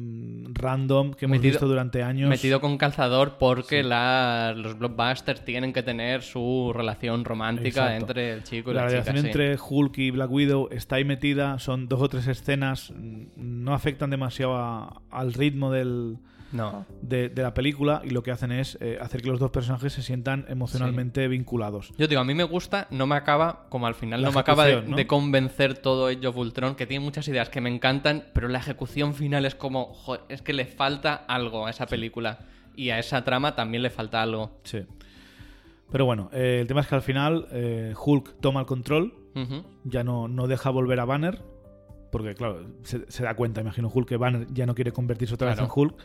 A: random que hemos
B: Metido-
A: visto durante años.
B: Metido con calzador porque la- los blockbusters tienen que tener su relación romántica
A: Exacto.
B: entre el chico y
A: la
B: la, chica.
A: relación
B: sí.
A: entre Hulk y Black Widow está ahí metida, son dos o tres escenas, mm, no afectan demasiado a- al ritmo del,
B: No.
A: de, de la película y lo que hacen es eh, hacer que los dos personajes se sientan emocionalmente vinculados.
B: Yo digo, a mí me gusta, no me acaba, como al final
A: La
B: no me acaba de,
A: ejecución, ¿no?
B: de convencer todo of Ultron, que tiene muchas ideas que me encantan, pero la ejecución final es como, joder, es que le falta algo a esa película. Y a esa trama también le falta algo.
A: Sí. Pero bueno, eh, el tema es que al final eh, Hulk toma el control, ya no, no deja volver a Banner, porque claro, se, se da cuenta, imagino Hulk, que Banner ya no quiere convertirse otra vez en Hulk.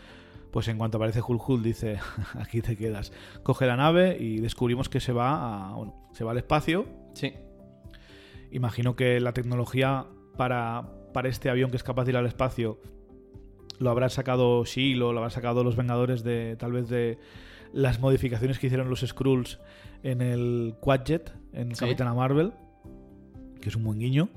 A: Pues en cuanto aparece Hulk dice, [laughs] aquí te quedas. Coge la nave y descubrimos que se va a, bueno, se va al espacio.
B: Sí.
A: Imagino que la tecnología para, para este avión que es capaz de ir al espacio lo habrán sacado Shield o lo habrán sacado los Vengadores de tal vez de las modificaciones que hicieron los Skrulls en el Quadjet, en
B: Sí.
A: Capitana Marvel, que es un buen guiño,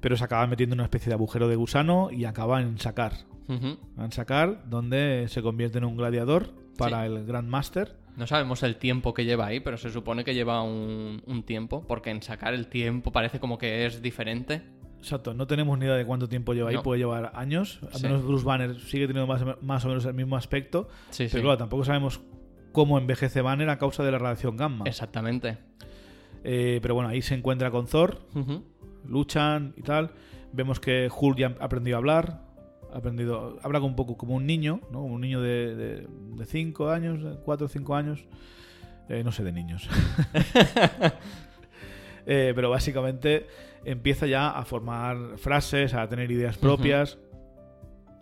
A: pero se acaba metiendo en una especie de agujero de gusano y acaba en sacar.
B: Ujú.
A: En sacar, donde se convierte en un gladiador para
B: Sí.
A: el Grandmaster.
B: No sabemos el tiempo que lleva ahí, pero se supone que lleva un, un tiempo, porque en sacar el tiempo parece como que es diferente.
A: Exacto, no tenemos ni idea de cuánto tiempo lleva ahí, puede llevar años. Al
B: Sí.
A: menos Bruce Banner sigue teniendo más, más o menos el mismo aspecto.
B: Sí,
A: Pero claro, tampoco sabemos cómo envejece Banner a causa de la radiación gamma.
B: Exactamente.
A: Eh, pero bueno, ahí se encuentra con Thor, luchan y tal. Vemos que Hulk ya ha aprendido a hablar. Aprendido, habla un poco como un niño, ¿no? Como un niño de 5 años, 4 o 5 años. Eh, no sé de niños. [laughs] Eh, pero básicamente empieza ya a formar frases, a tener ideas propias.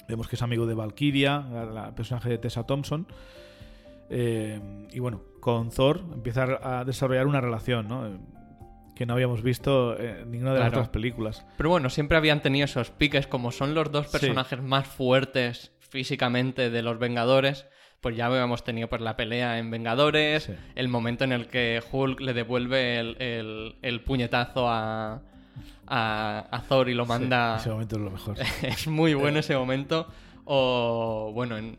A: Vemos que es amigo de Valkyria, la personaje de Tessa Thompson. Eh, y bueno, con Thor empieza a desarrollar una relación, ¿no? Eh, que no habíamos visto en ninguna de las otras películas.
B: Pero bueno, siempre habían tenido esos piques, como son los dos
A: Sí.
B: personajes más fuertes físicamente de los Vengadores. Pues ya habíamos tenido pues, la pelea en Vengadores,
A: Sí.
B: el momento en el que Hulk le devuelve el, el- el puñetazo a, a, a Thor y lo manda.
A: Sí, ese momento es lo mejor. [laughs]
B: es muy bueno ese momento. O bueno, en,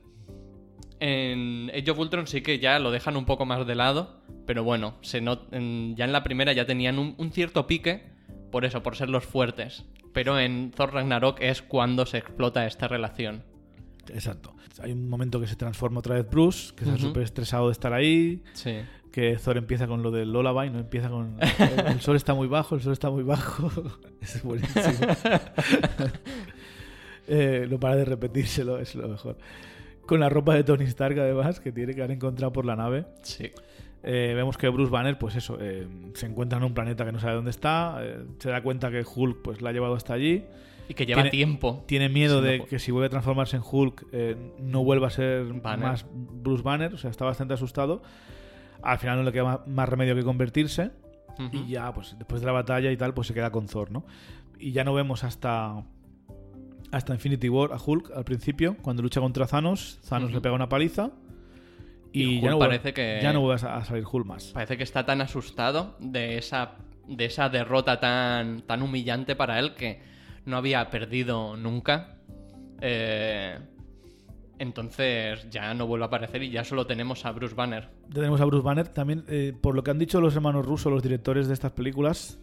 B: en Age of Ultron sí que ya lo dejan un poco más de lado. Pero bueno, se not- en- ya en la primera ya tenían un, un cierto pique. Por eso, por ser los fuertes. Pero en Thor Ragnarok es cuando se explota esta relación.
A: Exacto. Hay un momento que se transforma otra vez Bruce, que está
B: Ujú.
A: súper estresado de estar ahí,
B: Sí.
A: que Thor empieza con lo del Lullaby, no empieza con el, [laughs] el sol está muy bajo, el sol está muy bajo. [laughs] es buenísimo. [laughs] Eh, no para de repetírselo, es lo mejor. Con la ropa de Tony Stark, además, que tiene que haber encontrado por la nave.
B: Sí.
A: Eh, vemos que Bruce Banner, pues eso, eh, se encuentra en un planeta que no sabe dónde está, eh, se da cuenta que Hulk pues la ha llevado hasta allí,
B: Y que lleva
A: Tiene-
B: tiempo.
A: tiene miedo de
B: no
A: que si vuelve a transformarse en Hulk no vuelva a ser
B: Banner.
A: más Bruce Banner, o sea, está bastante asustado. Al final no le queda más remedio que convertirse y ya, pues después de la batalla y tal, pues se queda con Thor, ¿no? Y ya no vemos hasta hasta Infinity War a Hulk al principio, cuando lucha contra Thanos, Thanos le pega una paliza y,
B: Y
A: ya, no vuelve,
B: parece que-
A: ya no vuelve a, salir Hulk más.
B: Parece que está tan asustado de esa, de esa derrota tan, tan humillante para él que no había perdido nunca. Eh, entonces ya no vuelve a aparecer y ya solo tenemos a Bruce Banner.
A: Ya tenemos a Bruce Banner. También, eh, por lo que han dicho los hermanos rusos, los directores de estas películas,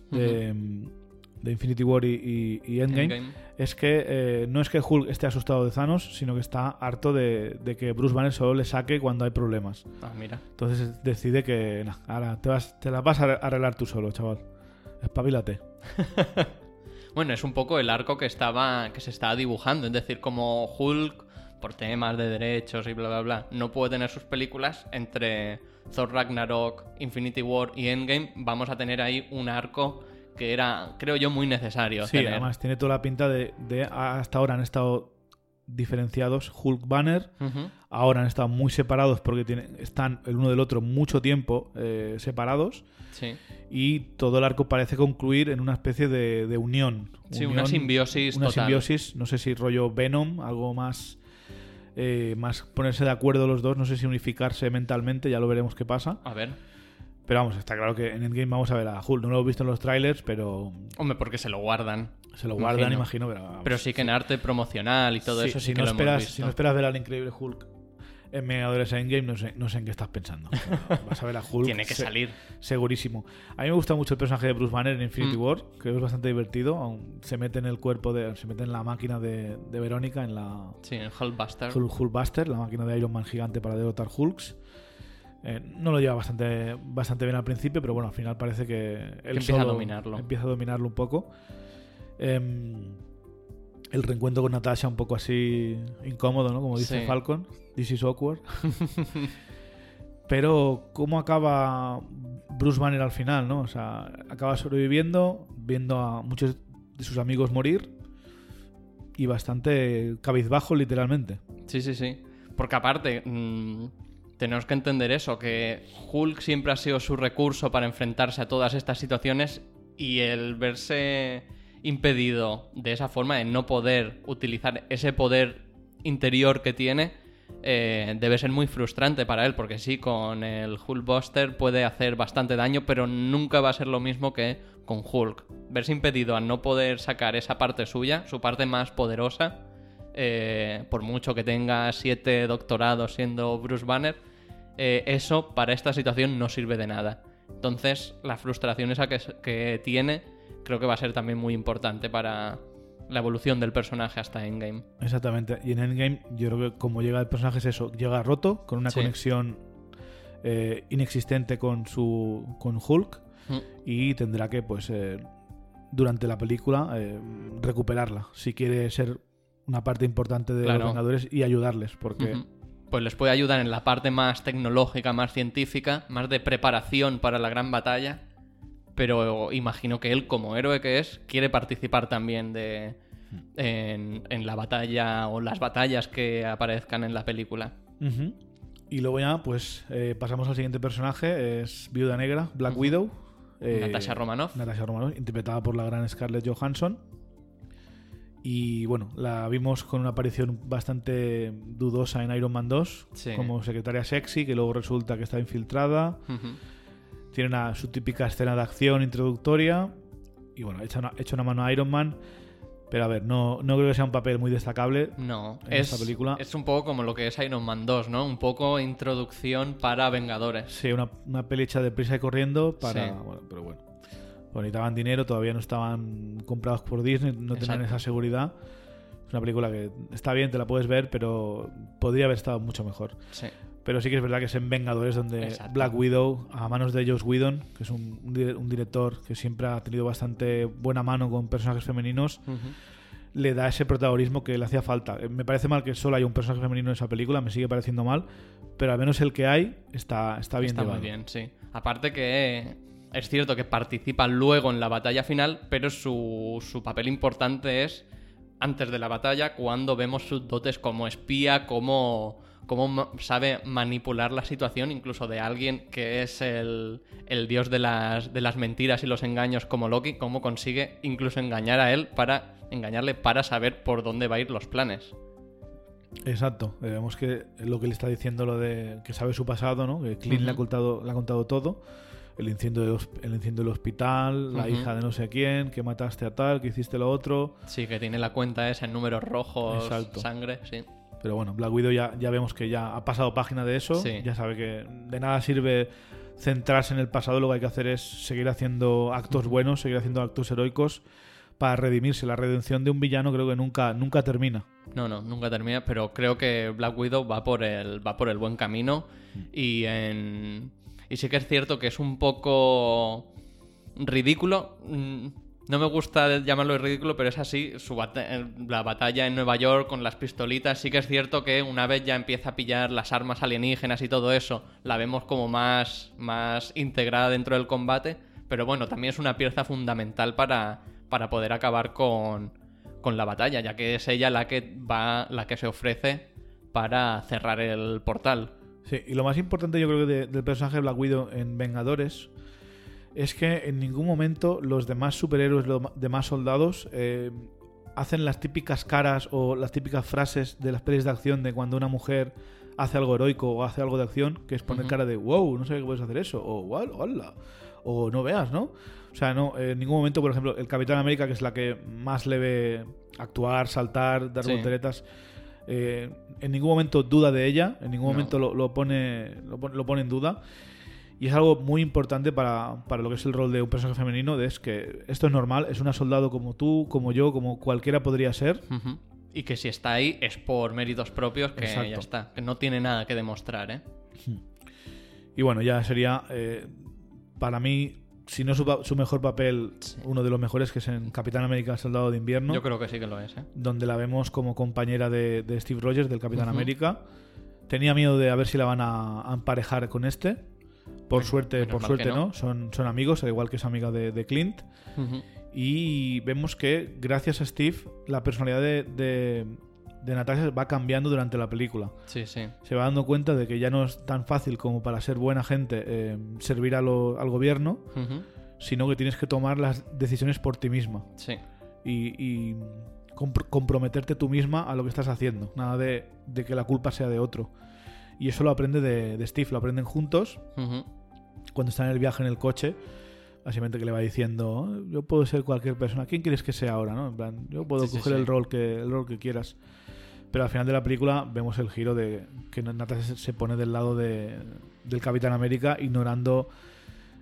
A: de Infinity War y, y- y Endgame,
B: Endgame.
A: es que eh, no es que Hulk esté asustado de Thanos, sino que está harto de, de que Bruce Banner solo le saque cuando hay problemas.
B: Ah, mira.
A: Entonces decide que, nah, ahora te, vas, te las vas a arreglar tú solo, chaval. Espabilate. [laughs]
B: Bueno, es un poco el arco que estaba que se estaba dibujando, es decir, como Hulk por temas de derechos y bla bla bla no puede tener sus películas entre Thor Ragnarok, Infinity War y Endgame, vamos a tener ahí un arco que era, creo yo, muy necesario
A: Sí,
B: tener.
A: además tiene toda la pinta de, de hasta ahora han estado diferenciados Hulk Banner. Ahora han estado muy separados porque tienen, están el uno del otro mucho tiempo eh, separados.
B: Sí.
A: Y todo el arco parece concluir en una especie de, de unión.
B: Sí,
A: Unión-
B: una simbiosis
A: Una
B: total.
A: simbiosis, no sé si rollo Venom, algo más. eh, más ponerse de acuerdo los dos, no sé si unificarse mentalmente, ya lo veremos qué pasa.
B: A ver.
A: Pero vamos, está claro que en Endgame vamos a ver a Hulk. No lo he visto en los trailers, pero
B: Hombre, porque se lo guardan.
A: se lo guardan,
B: Imagino.
A: imagino. pero, vamos,
B: Pero sí que en arte promocional y todo
A: Sí,
B: eso sí
A: si
B: que
A: no
B: lo
A: esperas,
B: hemos visto.
A: Si no esperas ver al increíble Hulk en Vengadores Endgame, no sé, no sé en qué estás pensando. [laughs] Vas a ver a Hulk.
B: Tiene que
A: se-
B: salir.
A: Segurísimo. A mí me gusta mucho el personaje de Bruce Banner en Infinity
B: Mm.
A: War. Creo que es bastante divertido. se mete en el cuerpo de. Se mete en la máquina de, de Verónica, en la
B: Sí, en Hulkbuster.
A: Hulk, Hulkbuster, la máquina de Iron Man gigante para derrotar Hulks. Eh, no lo lleva bastante, bastante bien al principio, pero bueno, al final parece que él
B: empieza a dominarlo.
A: Empieza a dominarlo un poco. Em, el reencuentro con Natasha un poco así incómodo, ¿no? Como dice
B: Sí.
A: Falcon. This is awkward. [laughs] Pero, ¿cómo acaba Bruce Banner al final, no? O sea, acaba sobreviviendo, viendo a muchos de sus amigos morir y bastante cabizbajo, literalmente.
B: Sí, sí, sí. Porque aparte, mm, tenemos que entender eso, que Hulk siempre ha sido su recurso para enfrentarse a todas estas situaciones y el verse impedido de esa forma, de no poder utilizar ese poder interior que tiene, eh, debe ser muy frustrante para él, porque sí, con el Hulkbuster puede hacer bastante daño, pero nunca va a ser lo mismo que con Hulk. Verse impedido a no poder sacar esa parte suya, su parte más poderosa, eh, por mucho que tenga siete doctorados siendo Bruce Banner, eh, eso para esta situación no sirve de nada. Entonces, la frustración esa que, que tiene creo que va a ser también muy importante para la evolución del personaje hasta Endgame.
A: Exactamente. Y en Endgame, yo creo que como llega el personaje es eso, llega roto, con una
B: Sí.
A: conexión eh, inexistente con su con Hulk
B: Mm.
A: y tendrá que, pues, eh, durante la película recuperarla si quiere ser una parte importante de
B: Claro.
A: los Vengadores y ayudarles, porque.
B: Pues les puede ayudar en la parte más tecnológica, más científica, más de preparación para la gran batalla. Pero imagino que él, como héroe que es, quiere participar también de en, en la batalla o las batallas que aparezcan en la película.
A: Y luego ya, pues, eh, pasamos al siguiente personaje, es Viuda Negra, Black. Widow. eh,
B: Natasha Romanoff.
A: Natasha Romanoff, interpretada por la gran Scarlett Johansson. Y bueno, la vimos con una aparición bastante dudosa en Iron Man 2,
B: Sí.
A: como secretaria sexy, que luego resulta que está infiltrada. Tiene una, su típica escena de acción introductoria. Y bueno, echa una, echa una mano a Iron Man. Pero a ver, no, no creo que sea un papel muy destacable.
B: No,
A: en
B: es,
A: esta película.
B: es un poco como lo que es Iron Man 2, ¿no? Un poco introducción para Vengadores.
A: Sí, una, una peli hecha deprisa y corriendo para.
B: Sí.
A: Bueno, pero bueno. Bueno, necesitaban dinero, todavía no estaban comprados por Disney, no tenían esa seguridad. Es una película que está bien, te la puedes ver, pero podría haber estado mucho mejor.
B: Sí.
A: Pero sí que es verdad que es en Vengadores donde
B: Exacto.
A: Black Widow, a manos de Joss Whedon, que es un, un dire- un director que siempre ha tenido bastante buena mano con personajes femeninos, le da ese protagonismo que le hacía falta. Eh, Me parece mal que solo haya un personaje femenino en esa película, me sigue pareciendo mal, pero al menos el que hay está, está bien
B: Está muy bien, sí. Aparte que es cierto que participa luego en la batalla final, pero su, su papel importante es antes de la batalla, cuando vemos sus dotes como espía, como, como sabe manipular la situación, incluso de alguien que es el, el dios de las, de las mentiras y los engaños como Loki, cómo consigue incluso engañar a él para engañarle para saber por dónde va a ir los planes.
A: Exacto. Eh, Vemos que lo que le está diciendo lo de que sabe su pasado, ¿no? Que Clint le, ha contado, le ha contado todo. El incendio, del, hosp- el incendio del hospital, la hija de no sé quién, que mataste a tal, que hiciste lo otro.
B: Sí, que tiene la cuenta esa en números rojos,
A: Exacto.
B: sangre, sí.
A: Pero bueno, Black Widow ya, ya vemos que ya ha pasado página de eso.
B: Sí.
A: Ya sabe que de nada sirve centrarse en el pasado. Lo que hay que hacer es seguir haciendo actos buenos, seguir haciendo actos heroicos para redimirse. La redención de un villano creo que nunca, nunca termina.
B: No, no, nunca termina, pero creo que Black Widow va por el, va por el buen camino y en... Y sí que es cierto que es un poco ridículo. mm, No me gusta llamarlo ridículo, pero es así. Su la batalla en Nueva York con las pistolitas. Sí que es cierto que una vez ya empieza a pillar las armas alienígenas y todo eso, la vemos como más, más integrada dentro del combate. Pero bueno, también es una pieza fundamental para, para poder acabar con, con la batalla, ya que es ella la que va, la que se ofrece para cerrar el portal.
A: Sí, y lo más importante yo creo que de- del personaje de Black Widow en Vengadores es que en ningún momento los demás superhéroes, los demás soldados eh, hacen las típicas caras o las típicas frases de las pelis de acción de cuando una mujer hace algo heroico o hace algo de acción, que es poner cara de wow, no sé que puedes hacer eso, o wow, hola, o no veas, ¿no? O sea, no, en ningún momento, por ejemplo, el Capitán América, que es la que más le ve actuar, saltar, dar
B: Sí.
A: volteretas, eh, en ningún momento duda de ella, en ningún
B: No.
A: momento lo, lo pone, lo, pone, lo pone en duda. Y es algo muy importante para, para lo que es el rol de un personaje femenino, de es que esto es normal, es una soldado como tú, como yo, como cualquiera podría ser.
B: Y que si está ahí es por méritos propios, que
A: Exacto.
B: ya está. Que no tiene nada que demostrar, ¿eh?
A: Y bueno, ya sería, eh, para mí, si no su, mejor papel,
B: Sí.
A: uno de los mejores, que es en Capitán América, Soldado de Invierno.
B: Yo creo que sí que lo es, ¿eh?
A: donde la vemos como compañera de, de Steve Rogers, del Capitán. América. Tenía miedo de a ver si la van a, a emparejar con este. Por suerte,
B: menos
A: por suerte no.
B: no.
A: Son, son amigos, al igual que es amiga de, de Clint. Y vemos que gracias a Steve, la personalidad de, de, de Natasha va cambiando durante la película.
B: Sí, sí.
A: Se va dando cuenta de que ya no es tan fácil como para ser buena gente eh, servir a lo- al gobierno, sino que tienes que tomar las decisiones por ti misma
B: Sí.
A: y, y compr- comprometerte tú misma a lo que estás haciendo. Nada de, de que la culpa sea de otro. Y eso lo aprende de, de Steve, lo aprenden juntos cuando están en el viaje en el coche. Básicamente que le va diciendo, "Oh, yo puedo ser cualquier persona. ¿Quién quieres que sea ahora? ¿no? En plan, yo puedo
B: Sí, sí,
A: coger
B: sí.
A: el rol que el rol que quieras. Pero al final de la película vemos el giro de que Natasha se- pone del lado de, del Capitán América, ignorando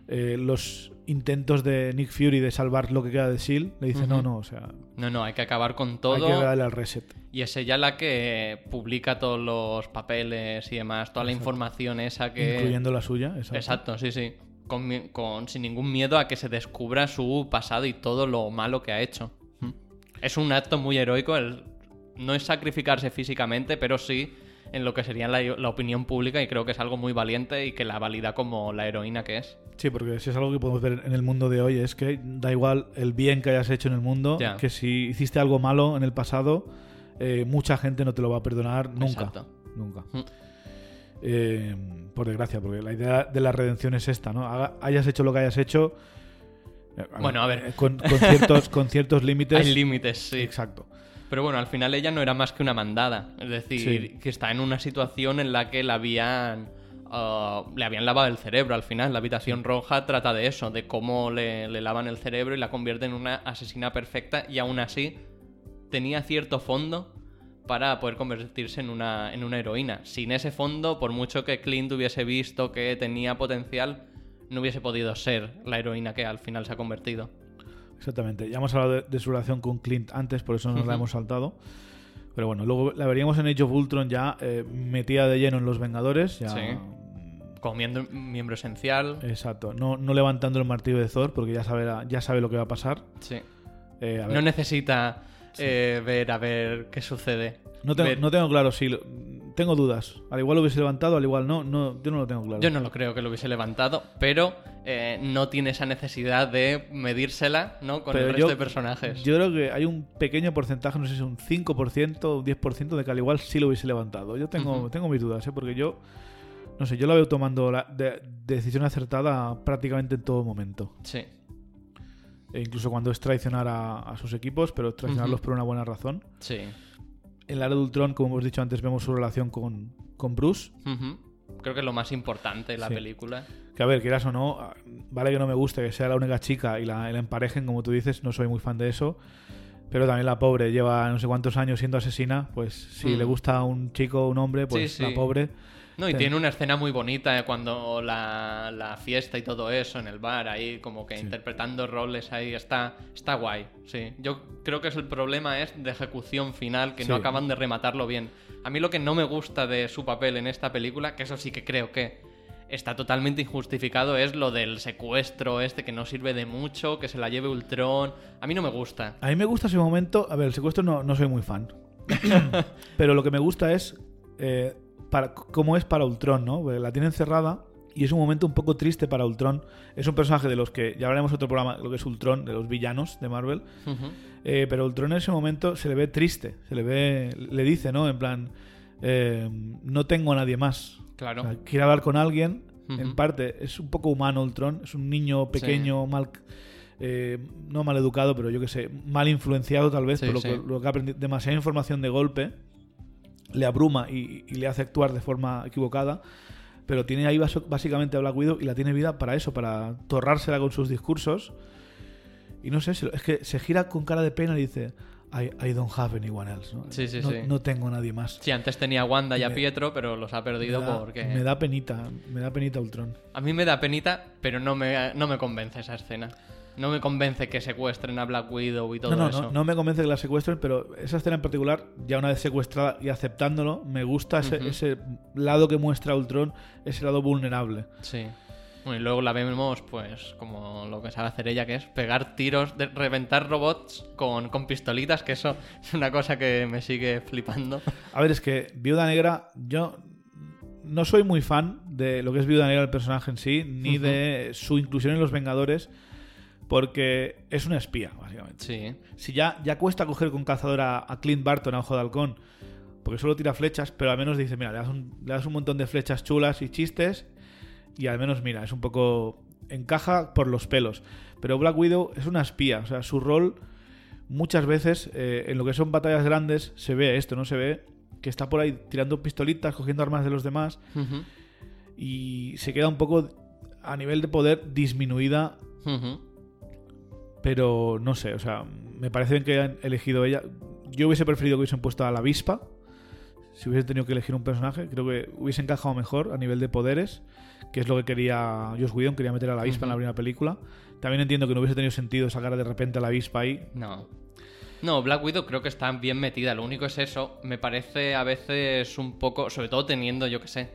A: eh, los intentos de Nick Fury de salvar lo que queda de Shield. Le dice, no, no, o sea,
B: No, no, hay que acabar con
A: hay
B: todo.
A: que darle al reset.
B: Y es ella la que publica todos los papeles y demás, toda la información esa que...
A: Incluyendo la suya. Exacto.
B: Exacto, sí, sí. Con, con- sin ningún miedo a que se descubra su pasado y todo lo malo que ha hecho. Es un acto muy heroico. el- no es sacrificarse físicamente, pero sí en lo que sería la, la opinión pública y creo que es algo muy valiente y que la valida como la heroína que es.
A: Sí, porque si es algo que podemos ver en el mundo de hoy, es que da igual el bien que hayas hecho en el mundo, que si hiciste algo malo en el pasado, eh, mucha gente no te lo va a perdonar nunca.
B: Exacto.
A: Nunca.
B: Mm.
A: Eh, por desgracia, porque la idea de la redención es esta, ¿no? Haga- hayas hecho lo que hayas hecho. eh,
B: Bueno, a ver.
A: Con, con ciertos, con ciertos [laughs] límites.
B: Hay límites, sí.
A: Exacto.
B: Pero bueno, al final ella no era más que una mandada. Es decir,
A: Sí.
B: que está en una situación en la que la habían. ah, le habían lavado el cerebro al final. La habitación roja trata de eso, de cómo le, le lavan el cerebro y la convierten en una asesina perfecta y aún así tenía cierto fondo para poder convertirse en una, en una heroína. Sin ese fondo, por mucho que Clint hubiese visto que tenía potencial, no hubiese podido ser la heroína que al final se ha convertido.
A: Exactamente. Ya hemos hablado de, de su relación con Clint antes, por eso nos la hemos saltado. Pero bueno, luego la veríamos en Age of Ultron ya eh, metida de lleno en los Vengadores. Ya,
B: Sí. Como miembro, miembro esencial.
A: Exacto. No, no levantando el martillo de Thor porque ya sabe, ya sabe lo que va a pasar.
B: Sí.
A: Eh, a
B: No necesita eh, ver a ver qué sucede.
A: no, tengo,
B: ver-
A: no tengo claro si... lo- tengo dudas. Al igual lo hubiese levantado, al igual no. no yo no lo tengo claro.
B: Yo no lo creo que lo hubiese levantado, pero eh, no tiene esa necesidad de medírsela ¿no? con
A: Pero
B: el resto
A: yo-
B: de personajes.
A: Yo creo que hay un pequeño porcentaje, no sé si un 5% o un 10% de que al igual sí lo hubiese levantado. Yo tengo, tengo mis dudas, ¿eh? porque yo, no sé, yo la veo tomando la de- decisión acertada prácticamente en todo momento.
B: Sí.
A: E incluso cuando es traicionar a, a sus equipos, pero traicionarlos por una buena razón.
B: Sí.
A: En la era de Ultron, como hemos dicho antes, vemos su relación con, con Bruce.
B: Ujú. Creo que es lo más importante de la
A: Sí.
B: película.
A: Que a ver, quieras o no, ah, vale que no me guste que sea la única chica y la, y la emparejen, como tú dices, no soy muy fan de eso. Pero también la pobre lleva no sé cuántos años siendo asesina, pues si
B: Mm.
A: le gusta a un chico o un hombre, pues
B: Sí,
A: la pobre.
B: No, y
A: Sí.
B: tiene una escena muy bonita eh, cuando la, la fiesta y todo eso en el bar, ahí como que
A: Sí.
B: interpretando roles ahí, está, está guay, sí. Yo creo que es el problema es de ejecución final, que no acaban de rematarlo bien. A mí lo que no me gusta de su papel en esta película, que eso sí que creo que está totalmente injustificado, es lo del secuestro este que no sirve de mucho, que se la lleve Ultron. A mí no me gusta.
A: A mí me gusta ese momento. A ver, el secuestro no, no soy muy fan. [coughs] pero lo que me gusta es eh, para, cómo es para Ultron, ¿no? Porque La tiene encerrada y es un momento un poco triste para Ultron. Es un personaje de los que ya hablaremos otro programa, lo que es Ultron, de los villanos de Marvel. Eh, pero Ultron en ese momento se le ve triste, se le ve, le dice, ¿no? En plan, eh, no tengo a nadie más.
B: Claro.
A: O sea, quiere hablar con alguien. En parte, es un poco humano Ultron. Es un niño pequeño, mal, eh, no mal educado, pero yo que sé, mal influenciado tal vez
B: Sí,
A: por lo,
B: sí.
A: que, lo que ha aprendido. Demasiada información de golpe le abruma y, y le hace actuar de forma equivocada. Pero tiene ahí básicamente a Black Widow y la tiene vida para eso, para torrársela con sus discursos. Y no sé, es que se gira con cara de pena y dice: I, I don't have anyone else. ¿no?
B: Sí, sí,
A: no,
B: sí.
A: no tengo a nadie más.
B: Sí, antes tenía a Wanda y a
A: Me-
B: Pietro, pero los ha perdido
A: me, da,
B: porque...
A: me da penita, me da penita Ultron.
B: A mí me da penita, pero no me, no me convence esa escena. No me convence que secuestren a Black Widow y todo
A: No, no,
B: eso.
A: no, no me convence que la secuestren, pero esa escena en particular, ya una vez secuestrada y aceptándolo, me gusta ese, lado que muestra Ultron, ese lado vulnerable.
B: Sí. Bueno, y luego la vemos, pues, como lo que sabe hacer ella, que es pegar tiros, de reventar robots con, con pistolitas, que eso [laughs] es una cosa que me sigue flipando.
A: A ver, es que Viuda Negra, yo no soy muy fan de lo que es Viuda Negra, el personaje en sí, ni de su inclusión en los Vengadores, porque es una espía, básicamente.
B: Sí.
A: Si ya, ya cuesta coger con cazadora a Clint Barton, a Ojo de Halcón, porque solo tira flechas, pero al menos dice, mira, le das, un, le das un montón de flechas chulas y chistes, y al menos, mira, es un poco... encaja por los pelos. Pero Black Widow es una espía, o sea, su rol muchas veces, eh, en lo que son batallas grandes, se ve esto, ¿no? Se ve que está por ahí tirando pistolitas, cogiendo armas de los demás, y se queda un poco a nivel de poder disminuida
B: Ujú.
A: Pero no sé, o sea, me parece bien que hayan elegido ella. Yo hubiese preferido que hubiesen puesto a la avispa. Si hubiesen tenido que elegir un personaje, creo que hubiese encajado mejor a nivel de poderes, que es lo que quería Josh Whedon, quería meter a la avispa en la primera película. También entiendo que no hubiese tenido sentido sacar de repente a la avispa ahí.
B: No. No, Black Widow creo que está bien metida. Lo único es eso. Me parece a veces un poco. Sobre todo teniendo, yo que sé.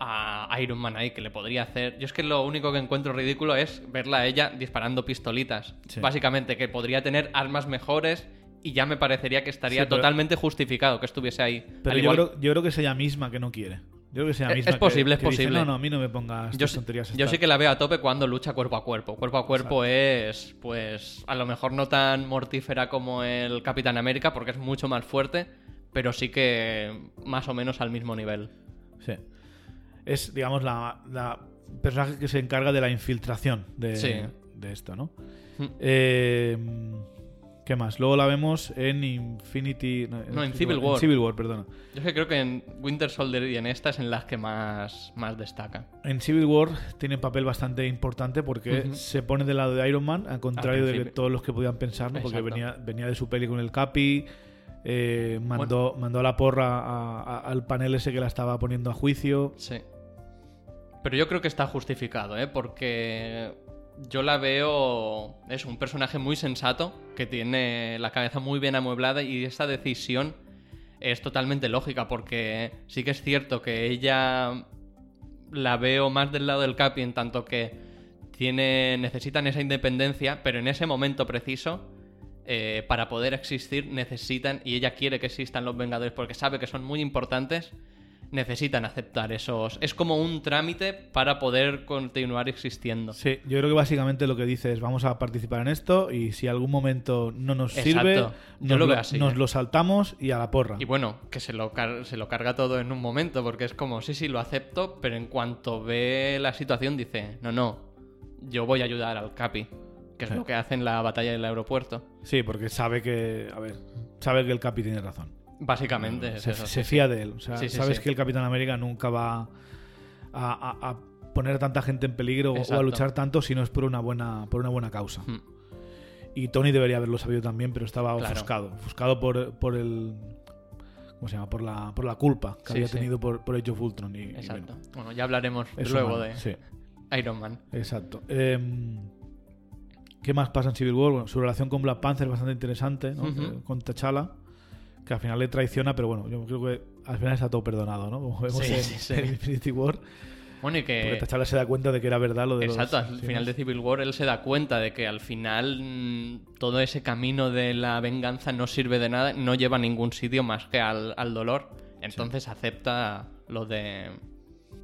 B: A Iron Man ahí que le podría hacer. Yo es que lo único que encuentro ridículo es verla a ella disparando pistolitas.
A: Sí.
B: Básicamente, que podría tener armas mejores. Y ya me parecería que estaría
A: Sí, pero-
B: totalmente justificado que estuviese ahí.
A: Pero yo,
B: igual-
A: creo, yo creo que es ella misma que no quiere. Yo creo que es ella
B: Es-
A: misma
B: es
A: que-
B: posible, es
A: que dice,
B: posible.
A: no, no, a mí no me pongas
B: yo,
A: estas
B: sí-
A: tonterías.
B: yo
A: estas".
B: sí que la veo a tope cuando lucha cuerpo a cuerpo. Cuerpo a cuerpo es, pues, a lo mejor no tan mortífera como el Capitán América, porque es mucho más fuerte, pero sí que más o menos al mismo nivel.
A: Sí. Es, digamos, la, la personaje que se encarga de la infiltración de,
B: Sí.
A: de esto, ¿no?
B: Mm.
A: Eh, ¿Qué más? Luego la vemos en Infinity...
B: No, en Civil War.
A: Civil War, perdona.
B: Yo es que creo que en Winter Soldier y en esta es en las que más, más destaca.
A: En Civil War tiene un papel bastante importante porque se pone del lado de Iron Man, al contrario de todos los que podían pensar, ¿no? Porque venía, venía de su peli con el Capi, eh, mandó, mandó a la porra a- a- al panel ese que la estaba poniendo a juicio.
B: Sí. Pero yo creo que está justificado, ¿eh? Porque yo la veo... Es un personaje muy sensato, que tiene la cabeza muy bien amueblada y esa decisión es totalmente lógica porque sí que es cierto que ella la veo más del lado del Capi en tanto que tiene, necesitan esa independencia, pero en ese momento preciso, eh, para poder existir, necesitan, y ella quiere que existan los Vengadores porque sabe que son muy importantes, necesitan aceptar esos. Es como un trámite para poder continuar existiendo.
A: Sí, yo creo que básicamente lo que dice es vamos a participar en esto y si algún momento no nos
B: Exacto.
A: sirve,
B: Yo
A: nos,
B: lo así,
A: nos
B: ¿eh?
A: lo saltamos y a la porra.
B: Y bueno, que se lo, se lo carga todo en un momento, porque es como, sí, sí, lo acepto, pero en cuanto ve la situación dice, no, no, yo voy a ayudar al Capi, que es
A: Sí.
B: lo que hace en la batalla del aeropuerto.
A: Sí, porque sabe que, a ver, sabe que el Capi tiene razón.
B: Básicamente es
A: se,
B: eso.
A: se
B: sí,
A: fía de él. O sea,
B: Sí,
A: sabes que el Capitán América nunca va a, a- a poner a tanta gente en peligro o a luchar tanto si no es por una buena, por una buena causa.
B: sí. Mm.
A: Y Tony debería haberlo sabido también, pero estaba
B: Claro.
A: ofuscado. Ofuscado por, por el. ¿Cómo se llama? Por la, por la culpa que había tenido por, por Age of Ultron. Y, y
B: Exacto.
A: bueno,
B: Bueno, ya hablaremos luego de Iron Man.
A: exacto. Em, ¿Qué más pasa en Civil War? Bueno, su relación con Black Panther es bastante interesante, ¿no? Con T'Challa, que al final le traiciona, pero bueno, yo creo que al final está todo perdonado, ¿no? Como vemos
B: Sí,
A: en,
B: sí, sí.
A: en Infinity War.
B: Bueno, y
A: Porque
B: que...
A: T'Challa se da cuenta de que era verdad lo de
B: Exacto,
A: los...
B: al final de Civil War él se da cuenta de que al final mm, todo ese camino de la venganza no sirve de nada, no lleva a ningún sitio más que al, al dolor. Entonces acepta lo de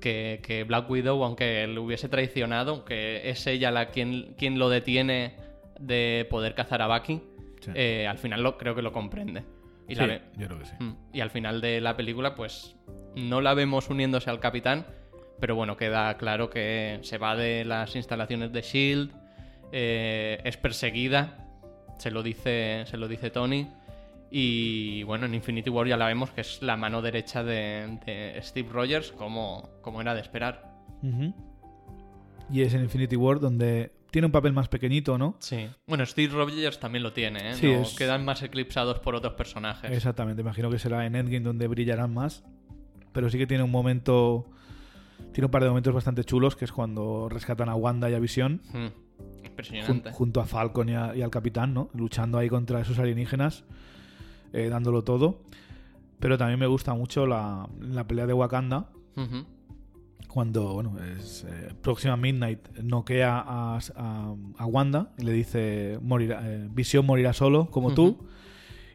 B: que, que Black Widow, aunque le hubiese traicionado, aunque es ella la quien, quien lo detiene de poder cazar a Bucky,
A: Sí.
B: eh, al final lo, creo que lo comprende. Y, la
A: Sí,
B: ve-
A: yo creo que sí.
B: Mm, y al final de la película, pues no la vemos uniéndose al capitán, pero bueno, queda claro que se va de las instalaciones de Shield, eh, es perseguida, se lo dice, se lo dice Tony. Y bueno, en Infinity War ya la vemos que es la mano derecha de, de Steve Rogers, como, como era de esperar.
A: Y es en Infinity War donde tiene un papel más pequeñito, ¿no?
B: Sí. Bueno, Steve Rogers también lo tiene, ¿eh?
A: Sí,
B: No
A: es-
B: Quedan más eclipsados por otros personajes.
A: Exactamente, imagino que será en Endgame donde brillarán más. Pero sí que tiene un momento. Tiene un par de momentos bastante chulos, que es cuando rescatan a Wanda y a Visión,
B: Mm,
A: jun-
B: Impresionante.
A: junto a Falcon y, a- y al Capitán, ¿no? Luchando ahí contra esos alienígenas, eh, dándolo todo. Pero también me gusta mucho la, la pelea de Wakanda. Cuando, bueno, es eh, próxima Midnight noquea a, a, a Wanda y le dice, morirá, eh, Visión morirá solo, como tú.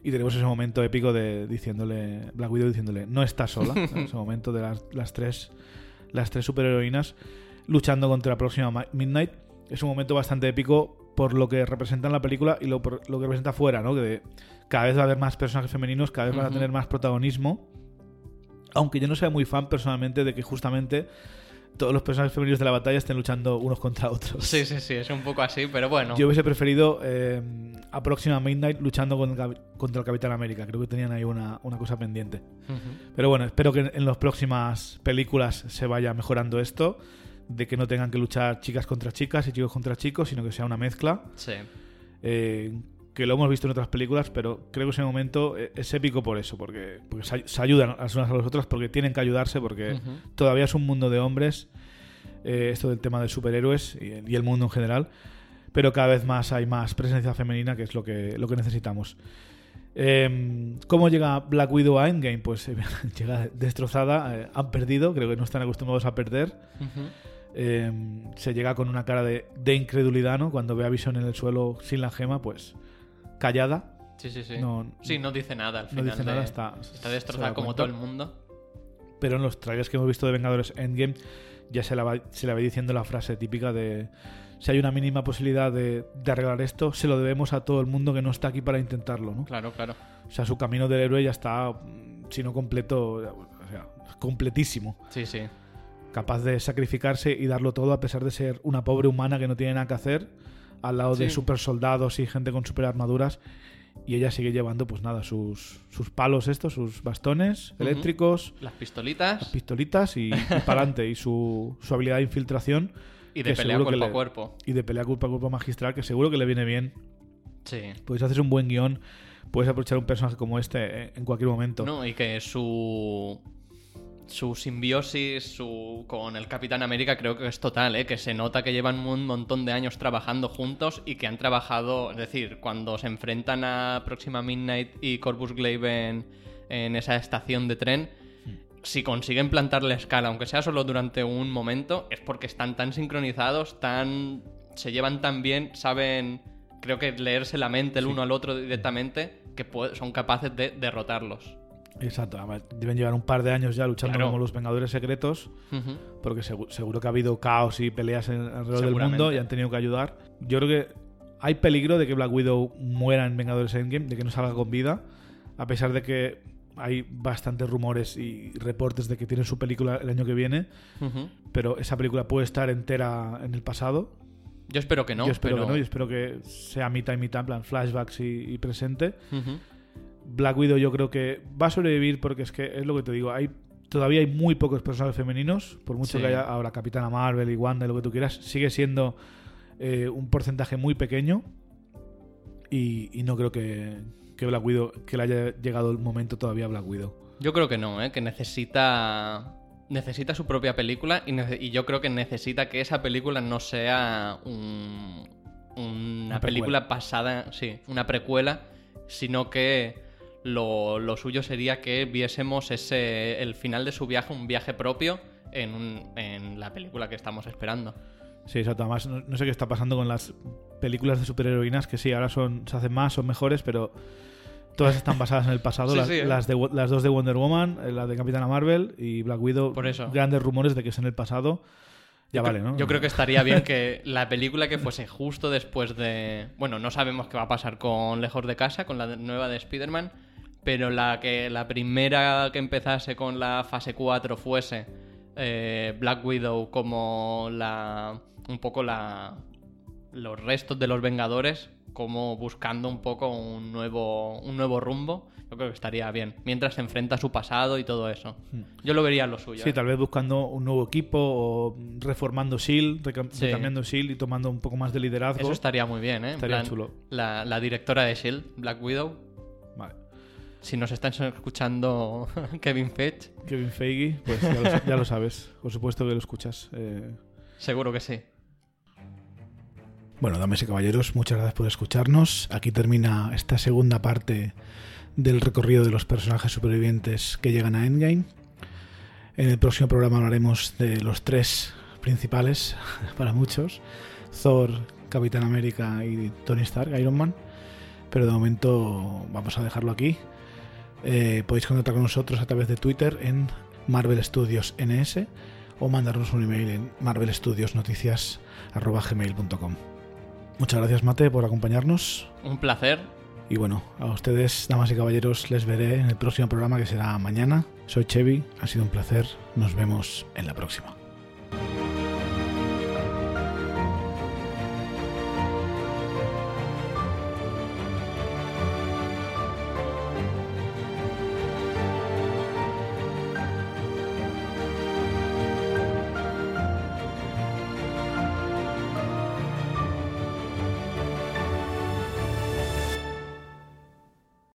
A: Y tenemos ese momento épico de diciéndole, Black Widow diciéndole, no estás sola. [laughs] ese momento de las, las tres las tres superheroínas luchando contra la próxima Ma- Midnight. Es un momento bastante épico por lo que representa en la película y lo, por lo que representa fuera, ¿no? Que de- cada vez va a haber más personajes femeninos, cada vez van a tener más protagonismo. Aunque yo no sea muy fan personalmente de que justamente todos los personajes femeninos de la batalla estén luchando unos contra otros.
B: Sí, sí, sí, es un poco así, pero bueno.
A: Yo hubiese preferido eh, a Próxima Midnight luchando contra el Capitán América. Creo que tenían ahí una, una cosa pendiente. Pero bueno, espero que en, en las próximas películas se vaya mejorando esto. De que no tengan que luchar chicas contra chicas y chicos contra chicos, sino que sea una mezcla.
B: Sí.
A: Eh, que lo hemos visto en otras películas, pero creo que ese momento eh, es épico por eso, porque, porque se, ayudan las unas a las otras, porque tienen que ayudarse, porque todavía es un mundo de hombres, eh, esto del tema de superhéroes y, el- y el mundo en general, pero cada vez más hay más presencia femenina, que es lo que, lo que necesitamos. Eh, ¿Cómo llega Black Widow a Endgame? Pues eh, [laughs] llega destrozada, han perdido, creo que no están acostumbrados a perder. Eh, se llega con una cara de, de incredulidad, ¿no? Cuando ve a Vision en el suelo sin la gema, pues callada,
B: Sí, sí, sí.
A: No-
B: sí, no dice nada al
A: no
B: final.
A: dice
B: de-
A: nada, está,
B: Está destrozada
A: da
B: como todo el mundo.
A: Pero en los trailers que hemos visto de Vengadores Endgame ya se la va, se le va diciendo la frase típica de si hay una mínima posibilidad de, de arreglar esto, se lo debemos a todo el mundo que no está aquí para intentarlo, ¿no?
B: Claro, claro.
A: O sea, su camino del héroe ya está, si no completo, o sea, completísimo.
B: Sí, sí.
A: Capaz de sacrificarse y darlo todo a pesar de ser una pobre humana que no tiene nada que hacer al lado de super soldados y gente con super armaduras. Y ella sigue llevando, pues nada, sus, sus palos estos, sus bastones eléctricos,
B: Las pistolitas
A: las pistolitas y, para adelante. Y su, su habilidad de infiltración
B: y de pelea cuerpo a cuerpo.
A: y de pelea culpa a culpa magistral, que seguro que le viene bien.
B: Sí.
A: Puedes hacer un buen guion, puedes aprovechar un personaje como este en cualquier momento.
B: No, y que su su simbiosis su, con el Capitán América creo que es total, ¿eh? que se nota que llevan un montón de años trabajando juntos y que han trabajado, es decir, cuando se enfrentan a Próxima Midnight y Corvus Glaive en, en esa estación de tren, si consiguen plantar la escala, aunque sea solo durante un momento, es porque están tan sincronizados, tan se llevan tan bien, saben, creo que leerse la mente el uno al otro directamente, que son capaces de derrotarlos.
A: Exacto, deben llevar un par de años ya luchando como los Vengadores Secretos, porque seguro, que ha habido caos y peleas alrededor del mundo y han tenido que ayudar. Yo creo que hay peligro de que Black Widow muera en Vengadores Endgame, de que no salga con vida, a pesar de que hay bastantes rumores y reportes de que tiene su película el año que viene, pero esa película puede estar entera en el pasado.
B: Yo espero que no.
A: Yo espero que no, yo espero que sea mitad y mitad, en plan flashbacks y, presente. Black Widow yo creo que va a sobrevivir porque es que es lo que te digo, hay todavía hay muy pocos personajes femeninos, por mucho que haya ahora Capitana Marvel y Wanda y lo que tú quieras, sigue siendo eh, un porcentaje muy pequeño y, no creo que, que, Black Widow, que le haya llegado el momento todavía a Black Widow.
B: Yo creo que no, ¿eh? que necesita necesita su propia película y, yo creo que necesita que esa película no sea una, película pasada, sí, una precuela, sino que lo, suyo sería que viésemos ese, el final de su viaje, un viaje propio, en, la película que estamos esperando.
A: Sí, exacto. Además, no, sé qué está pasando con las películas de superheroínas, que sí, ahora son, se hacen más, son mejores, pero todas están [laughs] basadas en el pasado. las, ¿eh? las, de, las dos de Wonder Woman, eh, la de Capitana Marvel y Black Widow.
B: Por eso.
A: Grandes rumores de que es en el pasado. Ya vale, ¿no?
B: Yo creo que estaría bien que la película que fuese justo después de. Bueno, no sabemos qué va a pasar con Lejos de Casa, con la nueva de Spider-Man pero la que la primera que empezase con la fase 4 fuese eh, Black Widow como la un poco la los restos de los Vengadores como buscando un poco un nuevo un nuevo rumbo yo creo que estaría bien mientras se enfrenta a su pasado y todo eso hmm. yo lo vería lo suyo
A: sí ¿eh? tal vez buscando un nuevo equipo o reformando Shield recambiando Shield y tomando un poco más de liderazgo
B: eso estaría muy bien ¿eh?
A: estaría chulo
B: la, la directora de Shield Black Widow si nos están escuchando [laughs] Kevin Feige.
A: Kevin Feige, pues ya lo, sabes. Por supuesto que lo escuchas. Eh.
B: Seguro que sí.
A: Bueno, damas y caballeros, muchas gracias por escucharnos. Aquí termina esta segunda parte del recorrido de los personajes supervivientes que llegan a Endgame. En el próximo programa hablaremos de los tres principales [laughs] para muchos: Thor, Capitán América y Tony Stark, Iron Man. Pero de momento vamos a dejarlo aquí. Eh, podéis contactar con nosotros a través de Twitter en Marvel Studios NS o mandarnos un email en marvelstudiosnoticias.gmail.com Muchas gracias Mate por acompañarnos.
B: Un placer.
A: Y bueno, a ustedes, damas y caballeros, les veré en el próximo programa que será mañana. Soy Chevy, ha sido un placer. Nos vemos en la próxima.